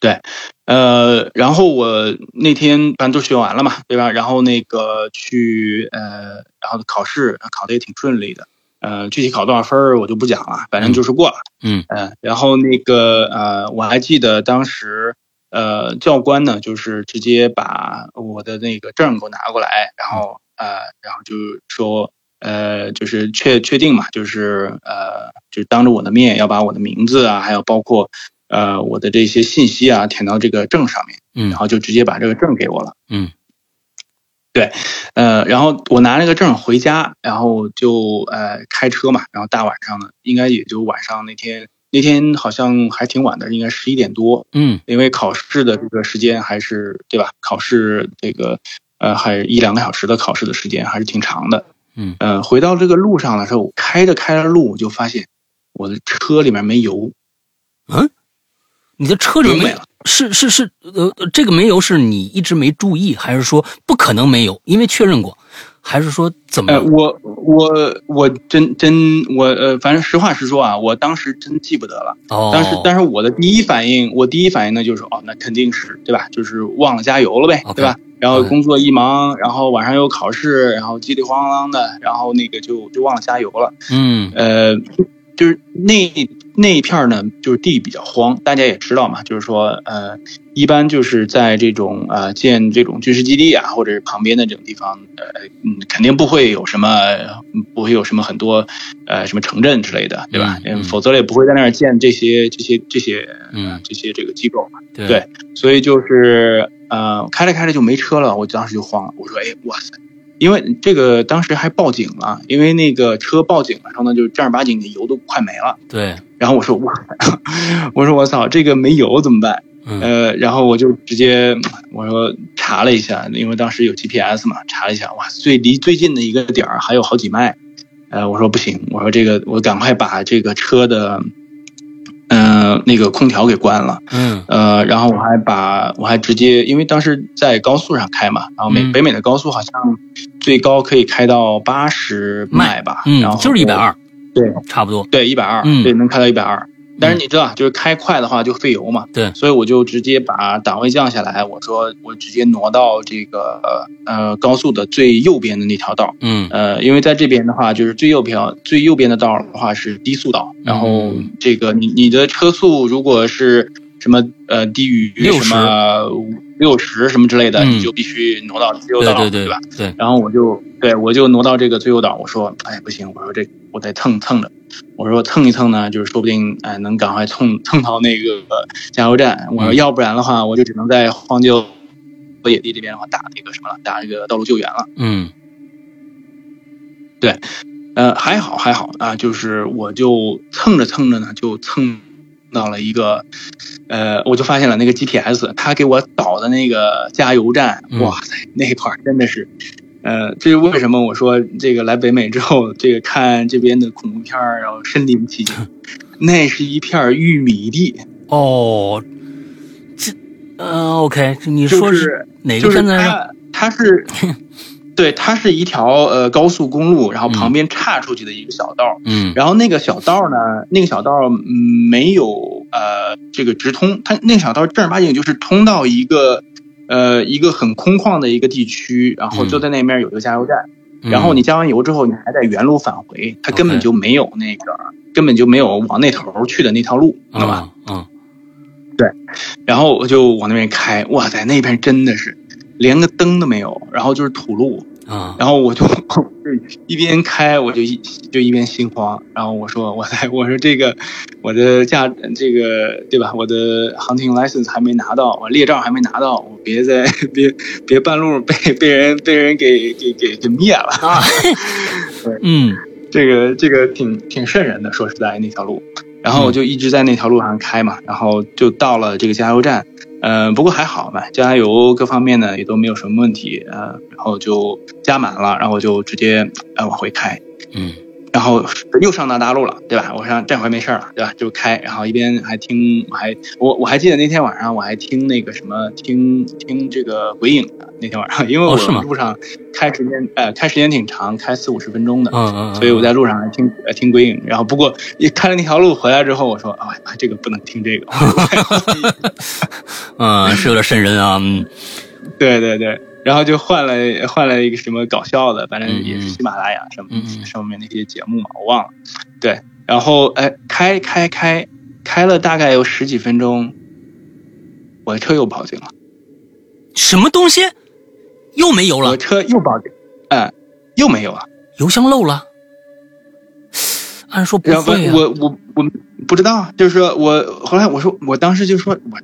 对，呃，然后我那天反正都学完了嘛，对吧？然后那个去呃，然后考试考的也挺顺利的，呃，具体考多少分我就不讲了，反正就是过了。嗯嗯，然后那个呃，我还记得当时呃，教官呢就是直接把我的那个证给我拿过来，然后呃，然后就说呃，就是确确定嘛，就是呃，就是当着我的面要把我的名字啊，还有包括。呃，我的这些信息啊，填到这个证上面，嗯，然后就直接把这个证给我了，嗯，对，呃，然后我拿那个证回家，然后就呃开车嘛，然后大晚上的，应该也就晚上那天那天好像还挺晚的，应该十一点多，嗯，因为考试的这个时间还是对吧？考试这个呃还一两个小时的考试的时间还是挺长的，嗯，呃，回到这个路上的时候，开着开着路，我就发现我的车里面没油，嗯。你的车里没是是是呃，这个没油是你一直没注意，还是说不可能没有？因为确认过，还是说怎么？我我我真真我呃，反正实话实说啊，我当时真记不得了。哦。但是但是我的第一反应，我第一反应呢就是哦，那肯定是对吧？就是忘了加油了呗，对吧？然后工作一忙，然后晚上又考试，然后叽里咣啷的，然后那个就就忘了加油了。嗯。呃。就是那那一片呢，就是地比较荒，大家也知道嘛，就是说，呃，一般就是在这种呃建这种军事基地啊，或者是旁边的这种地方，呃，嗯，肯定不会有什么，不会有什么很多，呃，什么城镇之类的，对吧？嗯，否则也不会在那儿建这些这些这些，嗯，这些这个机构嘛。对，所以就是呃，开着开着就没车了，我当时就慌了，我说，哎，哇塞！因为这个当时还报警了，因为那个车报警了，然后呢，就正儿八经的油都快没了。对。然后我说我，我说我操，这个没油怎么办？呃，然后我就直接我说查了一下，因为当时有 GPS 嘛，查了一下，哇，最离最近的一个点儿还有好几迈。呃，我说不行，我说这个我赶快把这个车的。嗯，那个空调给关了。嗯，呃，然后我还把我还直接，因为当时在高速上开嘛，然后美北美的高速好像最高可以开到八十迈吧，嗯，然后就是一百二，对，差不多，对，一百二，对，能开到一百二。但是你知道，就是开快的话就费油嘛，对，所以我就直接把档位降下来，我说我直接挪到这个呃高速的最右边的那条道，嗯，呃，因为在这边的话，就是最右边最右边的道的话是低速道，然后这个你你的车速如果是什么呃低于六十六十什么之类的，你就必须挪到最右道，对对对，吧？对，然后我就对我就挪到这个最右道，我说哎不行，我说这我得蹭蹭着。我说蹭一蹭呢，就是说不定哎能赶快蹭蹭到那个加油站。我说要不然的话，我就只能在荒郊野地这边的话打那个什么了，打那个道路救援了。嗯，对，呃还好还好啊，就是我就蹭着蹭着呢，就蹭到了一个呃，我就发现了那个 GPS，他给我导的那个加油站，哇塞，那块真的是。呃，这是为什么我说这个来北美之后，这个看这边的恐怖片儿，然后身临其境。那是一片玉米地哦，这呃，OK，你说是哪个片子？它它是，对，它是一条呃高速公路，然后旁边岔出去的一个小道。嗯，然后那个小道呢，那个小道嗯没有呃这个直通，它那个小道正儿八经就是通到一个。呃，一个很空旷的一个地区，然后就在那面有一个加油站，然后你加完油之后，你还得原路返回，它根本就没有那个，根本就没有往那头去的那条路，知道吧？嗯，对，然后我就往那边开，哇塞，那边真的是连个灯都没有，然后就是土路。啊，然后我就 就一边开，我就一就一边心慌。然后我说，我在，我说这个我的驾这个对吧？我的 hunting license 还没拿到，我猎照还没拿到，我别在别别半路被被人被人给给给给灭了啊！嗯，这个这个挺挺瘆人的，说实在那条路。然后我就一直在那条路上开嘛，然后就到了这个加油站。嗯，不过还好吧，加油各方面呢也都没有什么问题，呃，然后就加满了，然后就直接呃往回开，嗯，然后又上到大陆了，对吧？我想这回没事了，对吧？就开，然后一边还听，我还我我还记得那天晚上我还听那个什么，听听这个鬼影的那天晚上，因为我路上开时间，呃，开时间挺长，开四五十分钟的，嗯嗯，所以我在路上还听呃听鬼影。然后不过一开了那条路回来之后，我说啊，这个不能听这个，嗯，是有点瘆人啊，嗯，对 对对。然后就换了换了一个什么搞笑的，反正也是喜马拉雅什么上面那些节目嘛，我忘了。对，然后哎，开开开开了大概有十几分钟，我的车又报警了。什么东西？又没油了？我车又报警，嗯，又没有了，油箱漏了。按说不会啊。我我我不知道，就是说我后来我说，我当时就说，我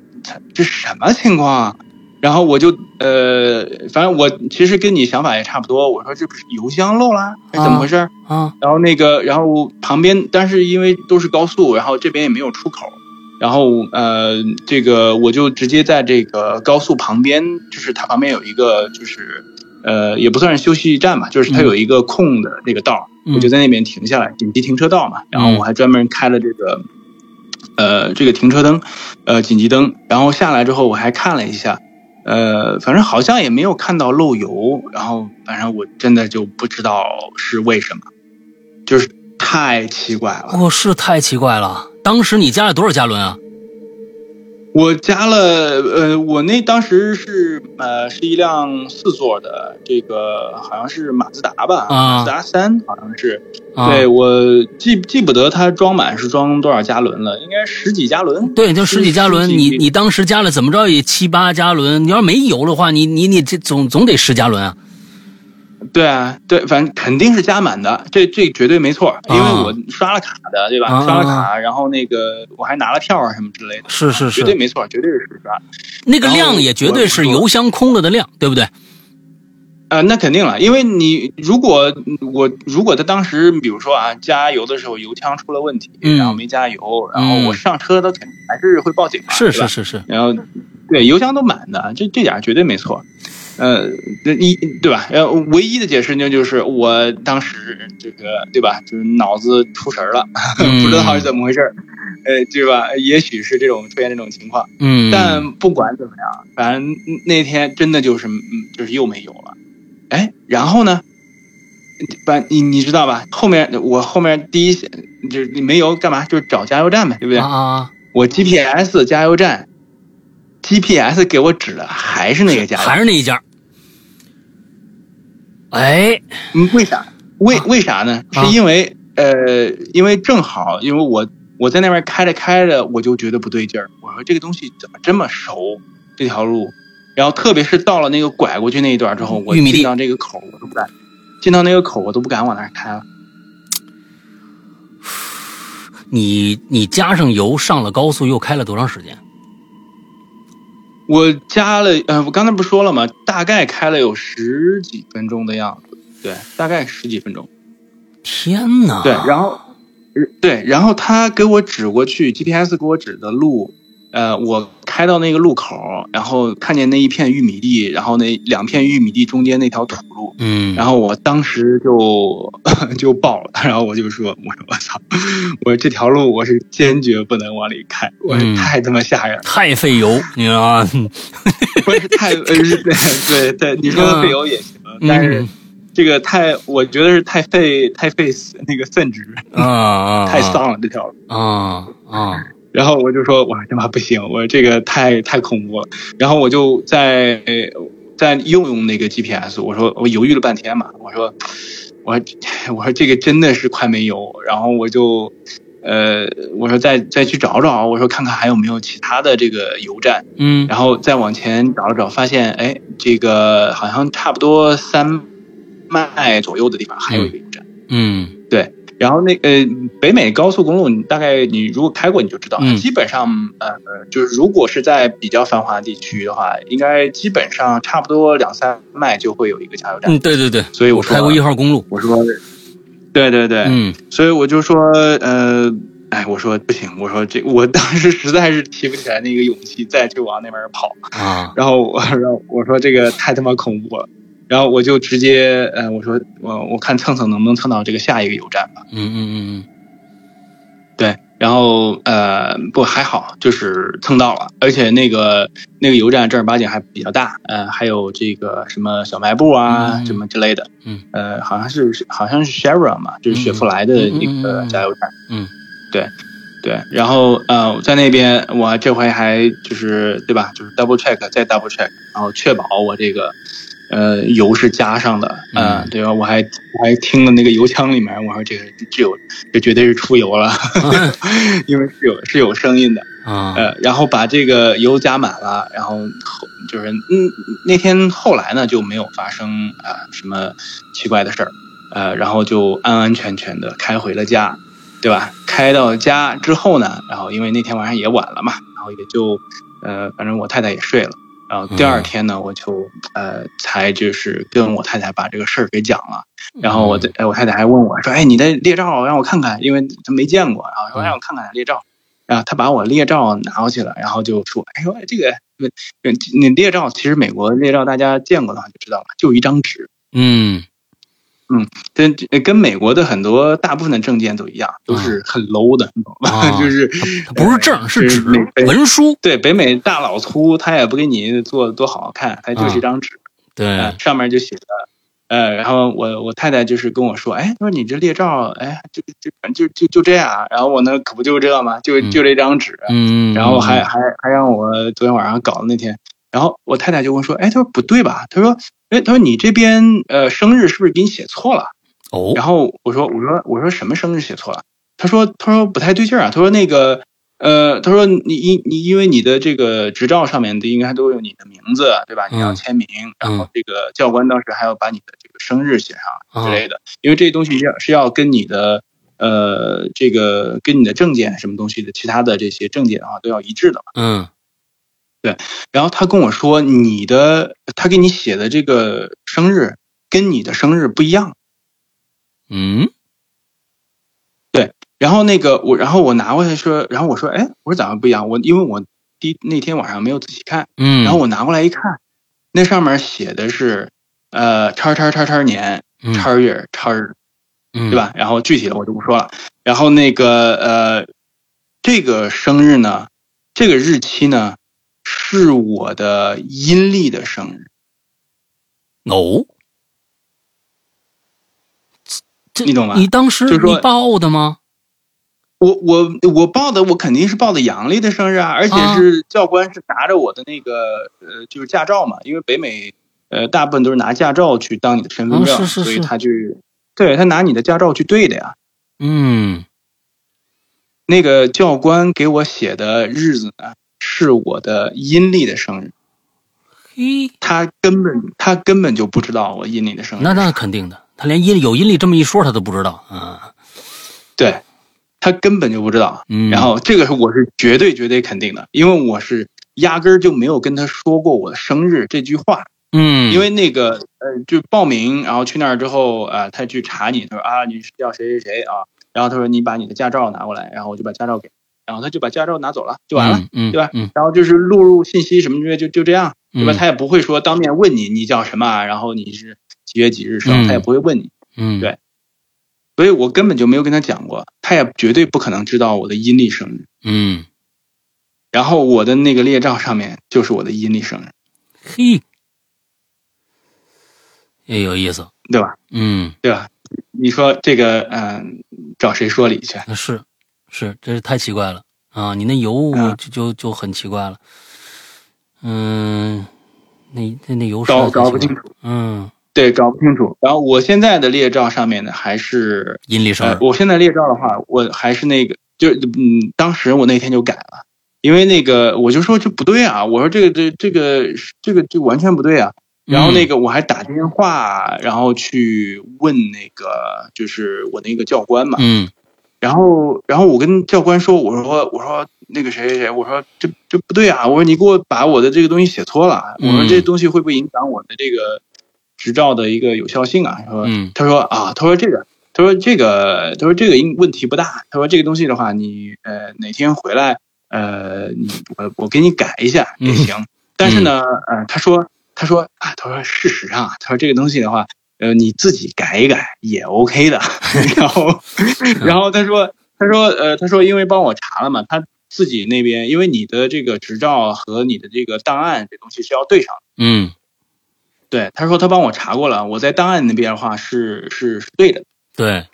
这什么情况？然后我就呃，反正我其实跟你想法也差不多。我说这不是油箱漏了，是怎么回事？啊，然后那个，然后旁边，但是因为都是高速，然后这边也没有出口，然后呃，这个我就直接在这个高速旁边，就是它旁边有一个，就是呃，也不算是休息站吧，就是它有一个空的那个道，我就在那边停下来，紧急停车道嘛。然后我还专门开了这个呃这个停车灯，呃紧急灯。然后下来之后，我还看了一下。呃，反正好像也没有看到漏油，然后反正我真的就不知道是为什么，就是太奇怪了。哦，是太奇怪了。当时你加了多少加仑啊？我加了，呃，我那当时是呃是一辆四座的，这个好像是马自达吧，马自达三好像是。对我记记不得它装满是装多少加仑了，应该十几加仑。对，就十几加仑。你你当时加了怎么着也七八加仑，你要是没油的话，你你你这总总得十加仑啊。对啊，对，反正肯定是加满的，这这绝对没错，因为我刷了卡的，对吧？刷了卡，然后那个我还拿了票啊什么之类的，是是是，绝对没错，绝对是实刷。那个量也绝对是油箱空了的量，对不对？呃，那肯定了，因为你如果我如果他当时比如说啊加油的时候油枪出了问题，然后没加油，然后我上车他肯定还是会报警嘛，是是是是，然后对油箱都满的，这这点绝对没错。呃，一对吧？呃，唯一的解释呢，就是我当时这个对吧，就是脑子出神了，不知道是怎么回事儿呃，对吧？也许是这种出现这种情况。嗯，但不管怎么样，反正那天真的就是，嗯，就是又没油了。哎，然后呢？把你你知道吧？后面我后面第一就是你没油干嘛？就是找加油站呗，对不对？啊，我 GPS 加油站，GPS 给我指的还是那个加油，还是那一家。哎，嗯，为啥？为为啥呢？是因为呃，因为正好，因为我我在那边开着开着，我就觉得不对劲儿。我说这个东西怎么这么熟？这条路，然后特别是到了那个拐过去那一段之后，我进到这个口我都不敢，进到那个口我都不敢往那儿开了。你你加上油上了高速，又开了多长时间？我加了，呃，我刚才不说了吗？大概开了有十几分钟的样子，对，大概十几分钟。天哪！对，然后，对，然后他给我指过去，GPS 给我指的路。呃，我开到那个路口，然后看见那一片玉米地，然后那两片玉米地中间那条土路，嗯，然后我当时就 就爆了，然后我就说，我说我操，我说这条路我是坚决不能往里开，我说太他妈吓人，太费油，你知道吗？不是太呃，对对，你说的费油也行，但是这个太，我觉得是太费太费那个肾值啊啊，太丧了这条路啊啊。然后我就说，我他妈不行，我这个太太恐怖了。然后我就在在用用那个 GPS，我说我犹豫了半天嘛，我说我我说这个真的是快没油。然后我就呃我说再再去找找，我说看看还有没有其他的这个油站。嗯。然后再往前找了找，发现哎这个好像差不多三迈左右的地方还有一个油站。嗯，对。然后那呃，北美高速公路，你大概你如果开过你就知道，基本上呃，就是如果是在比较繁华地区的话，应该基本上差不多两三迈就会有一个加油站。嗯，对对对，所以我开过一号公路，我说，对对对，嗯，所以我就说，呃，哎，我说不行，我说这我当时实在是提不起来那个勇气再去往那边跑。啊，然后我然后我说这个太他妈恐怖了。然后我就直接呃我说我我看蹭蹭能不能蹭到这个下一个油站吧。嗯嗯嗯嗯，对，然后呃不还好，就是蹭到了，而且那个那个油站正儿八经还比较大，呃还有这个什么小卖部啊、嗯什么之类的，嗯呃好像是好像是 Chevron 嘛，就是雪佛兰的那个加油站，嗯对对，然后呃在那边我这回还就是对吧，就是 double check 再 double check，然后确保我这个。呃，油是加上的，呃嗯对吧？我还我还听了那个油枪里面，我说这个这有这绝对是出油了，因为是有是有声音的，啊呃，然后把这个油加满了，然后后就是嗯那天后来呢就没有发生啊、什么奇怪的事儿，呃，然后就安安全全的开回了家，对吧？开到家之后呢，然后因为那天晚上也晚了嘛，然后也就呃反正我太太也睡了。然后第二天呢，我就呃才就是跟我太太把这个事儿给讲了，然后我的哎我太太还问我说，哎你的猎照让我看看，因为她没见过，然后说让我看看猎照，然后她把我猎照拿过去了，然后就说，哎呦这个你猎照其实美国猎照大家见过的话就知道了，就一张纸，嗯跟跟美国的很多大部分的证件都一样，都是很 low 的，你就是它不是证是纸文书，对北美大老粗，他也不给你做多好看，它就是一张纸。对呃，上面就写着，呃，然后我我太太就是跟我说，哎，她说你这列照，哎，就就反正就就就这样，然后我呢可不就这吗？就嗯就这张纸，嗯，然后还还还让我昨天晚上搞的那天，然后我太太就问说，哎，她说不对吧？她说，哎，她说你这边呃生日是不是给你写错了？哦然后我说我说我说什么生日写错了？她说她说不太对劲儿啊，她说那个。呃，她说你因你因为你的这个执照上面的应该都有你的名字，对吧？你要嗯签名，然后这个教官当时还要把你的这个生日写上之类的，因为这些东西要是要跟你的呃这个跟你的证件什么东西的其他的这些证件的话都要一致的嘛。嗯然后他跟我说，你的他给你写的这个生日跟你的生日不一样。嗯对然后那个我，然后我拿过来说，然后我说，哎，我说咋么不一样？我因为我第那天晚上没有仔细看，嗯，然后我拿过来一看，那上面写的是呃叉叉叉叉年嗯叉月叉日，嗯对？吧？然后具体的我就不说了。然后那个呃，这个生日呢，这个日期呢，是我的阴历的生日。哦，这你懂吗你当时你报的吗？我我我报的我肯定是报的阳历的生日啊，而且啊是教官是拿着我的那个呃就是驾照嘛，因为北美呃大部分都是拿驾照去当你的身份证，啊是是是所以他就对他拿你的驾照去对的呀。嗯那个教官给我写的日子呢是我的阴历的生日，嘿，他根本他根本就不知道我阴历的生日。那那肯定的，他连阴有阴历这么一说他都不知道啊。对，他根本就不知道。嗯，然后这个是我是绝对绝对肯定的，因为我是压根儿就没有跟他说过我的生日这句话。嗯，因为那个呃，就报名，然后去那儿之后，啊，他去查你，他说啊，你是叫谁谁谁啊，然后他说你把你的驾照拿过来，然后我就把驾照给，然后他就把驾照拿走了，就完了，嗯，嗯对吧？嗯然后就是录入信息什么之类，就就这样，对吧？嗯他也不会说当面问你你叫什么啊，然后你是几月几日生，嗯他也不会问你，嗯，对所以我根本就没有跟他讲过，他也绝对不可能知道我的阴历生日。嗯，然后我的那个列照上面就是我的阴历生日，嘿，也有意思。对吧？嗯，对吧？你说这个，嗯、找谁说理去？是是，这是太奇怪了啊！你那油啊就就就很奇怪了。嗯，那那那油搞是搞不清楚。嗯，对，搞不清楚。然后我现在的列照上面呢，还是呃阴历生日，。我现在列照的话，我还是那个，就嗯，当时我那天就改了，因为那个我就说这不对啊，我说这个这这个这个就完全不对啊。然后那个我还打电话，然后去问那个就是我那个教官嘛，嗯然后然后我跟教官说，我说我说那个谁谁谁，我说这这不对啊，我说你给我把我的这个东西写错了，我说嗯这东西会不会影响我的这个执照的一个有效性啊？说嗯他说啊，他说这个，他说这个，他说这个应问题不大。他说这个东西的话，你呃哪天回来，呃，你我我给你改一下也行。但是呢，呃，他说他说啊，他说事实上啊，他说这个东西的话，呃，你自己改一改也 OK 的。然后，然后他说，他说，呃，他说因为帮我查了嘛，他自己那边因为你的这个执照和你的这个档案这东西是要对上。嗯，对，他说他帮我查过了，我在档案那边的话是是是对的。对，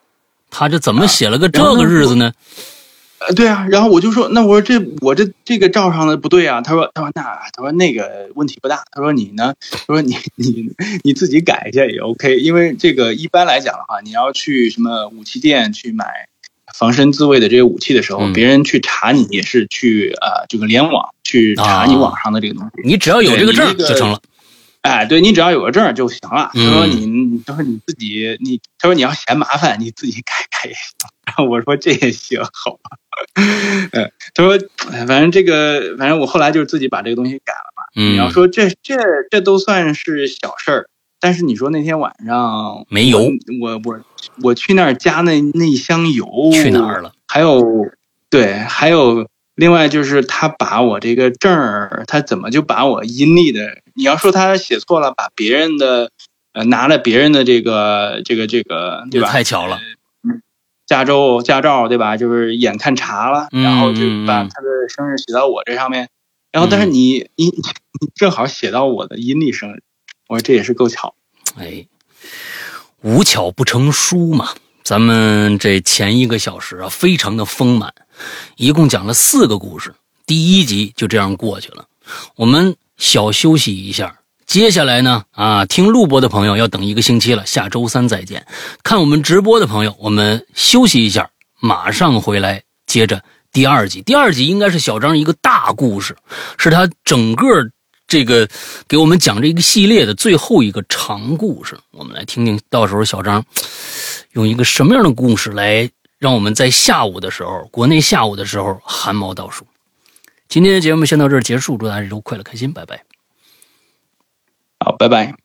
他这怎么写了个这个日子呢？呃，对啊，然后我就说，那我说这我这这个照上的不对啊。他说，他说那他说那个问题不大。他说你呢？他说你你你自己改一下也 OK。因为这个一般来讲的话，你要去什么武器店去买防身自卫的这些武器的时候，别人去查你也是去呃这个联网去查你网上的这个东西。你只要有这个证就成了。哎，对你只要有个证就行了。他说你他说你自己你他说你要嫌麻烦，你自己改改也行。然后我说这也行，好吧。嗯，他说，反正这个，反正我后来就是自己把这个东西改了嘛。嗯，你要说这这这都算是小事儿，但是你说那天晚上没油，我我我去那儿加那那箱油去哪儿了？还有，对，还有另外就是他把我这个证儿，他怎么就把我阴历的？你要说他写错了，把别人的呃拿了别人的这个这个这个，对吧？太巧了。加州驾照对吧？就是眼看查了，然后就把他的生日写到我这上面，然后但是你你你 正好写到我的阴历生日，我说这也是够巧。哎，无巧不成书嘛。咱们这前一个小时啊，非常的丰满，一共讲了四个故事，第一集就这样过去了。我们小休息一下。接下来呢？啊，听录播的朋友要等一个星期了，下周三再见。看我们直播的朋友，我们休息一下，马上回来接着第二集。第二集应该是小张一个大故事，是他整个这个给我们讲这个系列的最后一个长故事。我们来听听，到时候小张用一个什么样的故事来让我们在下午的时候，国内下午的时候汗毛倒竖。今天的节目先到这儿结束，祝大家周快乐开心，拜拜。好，拜拜。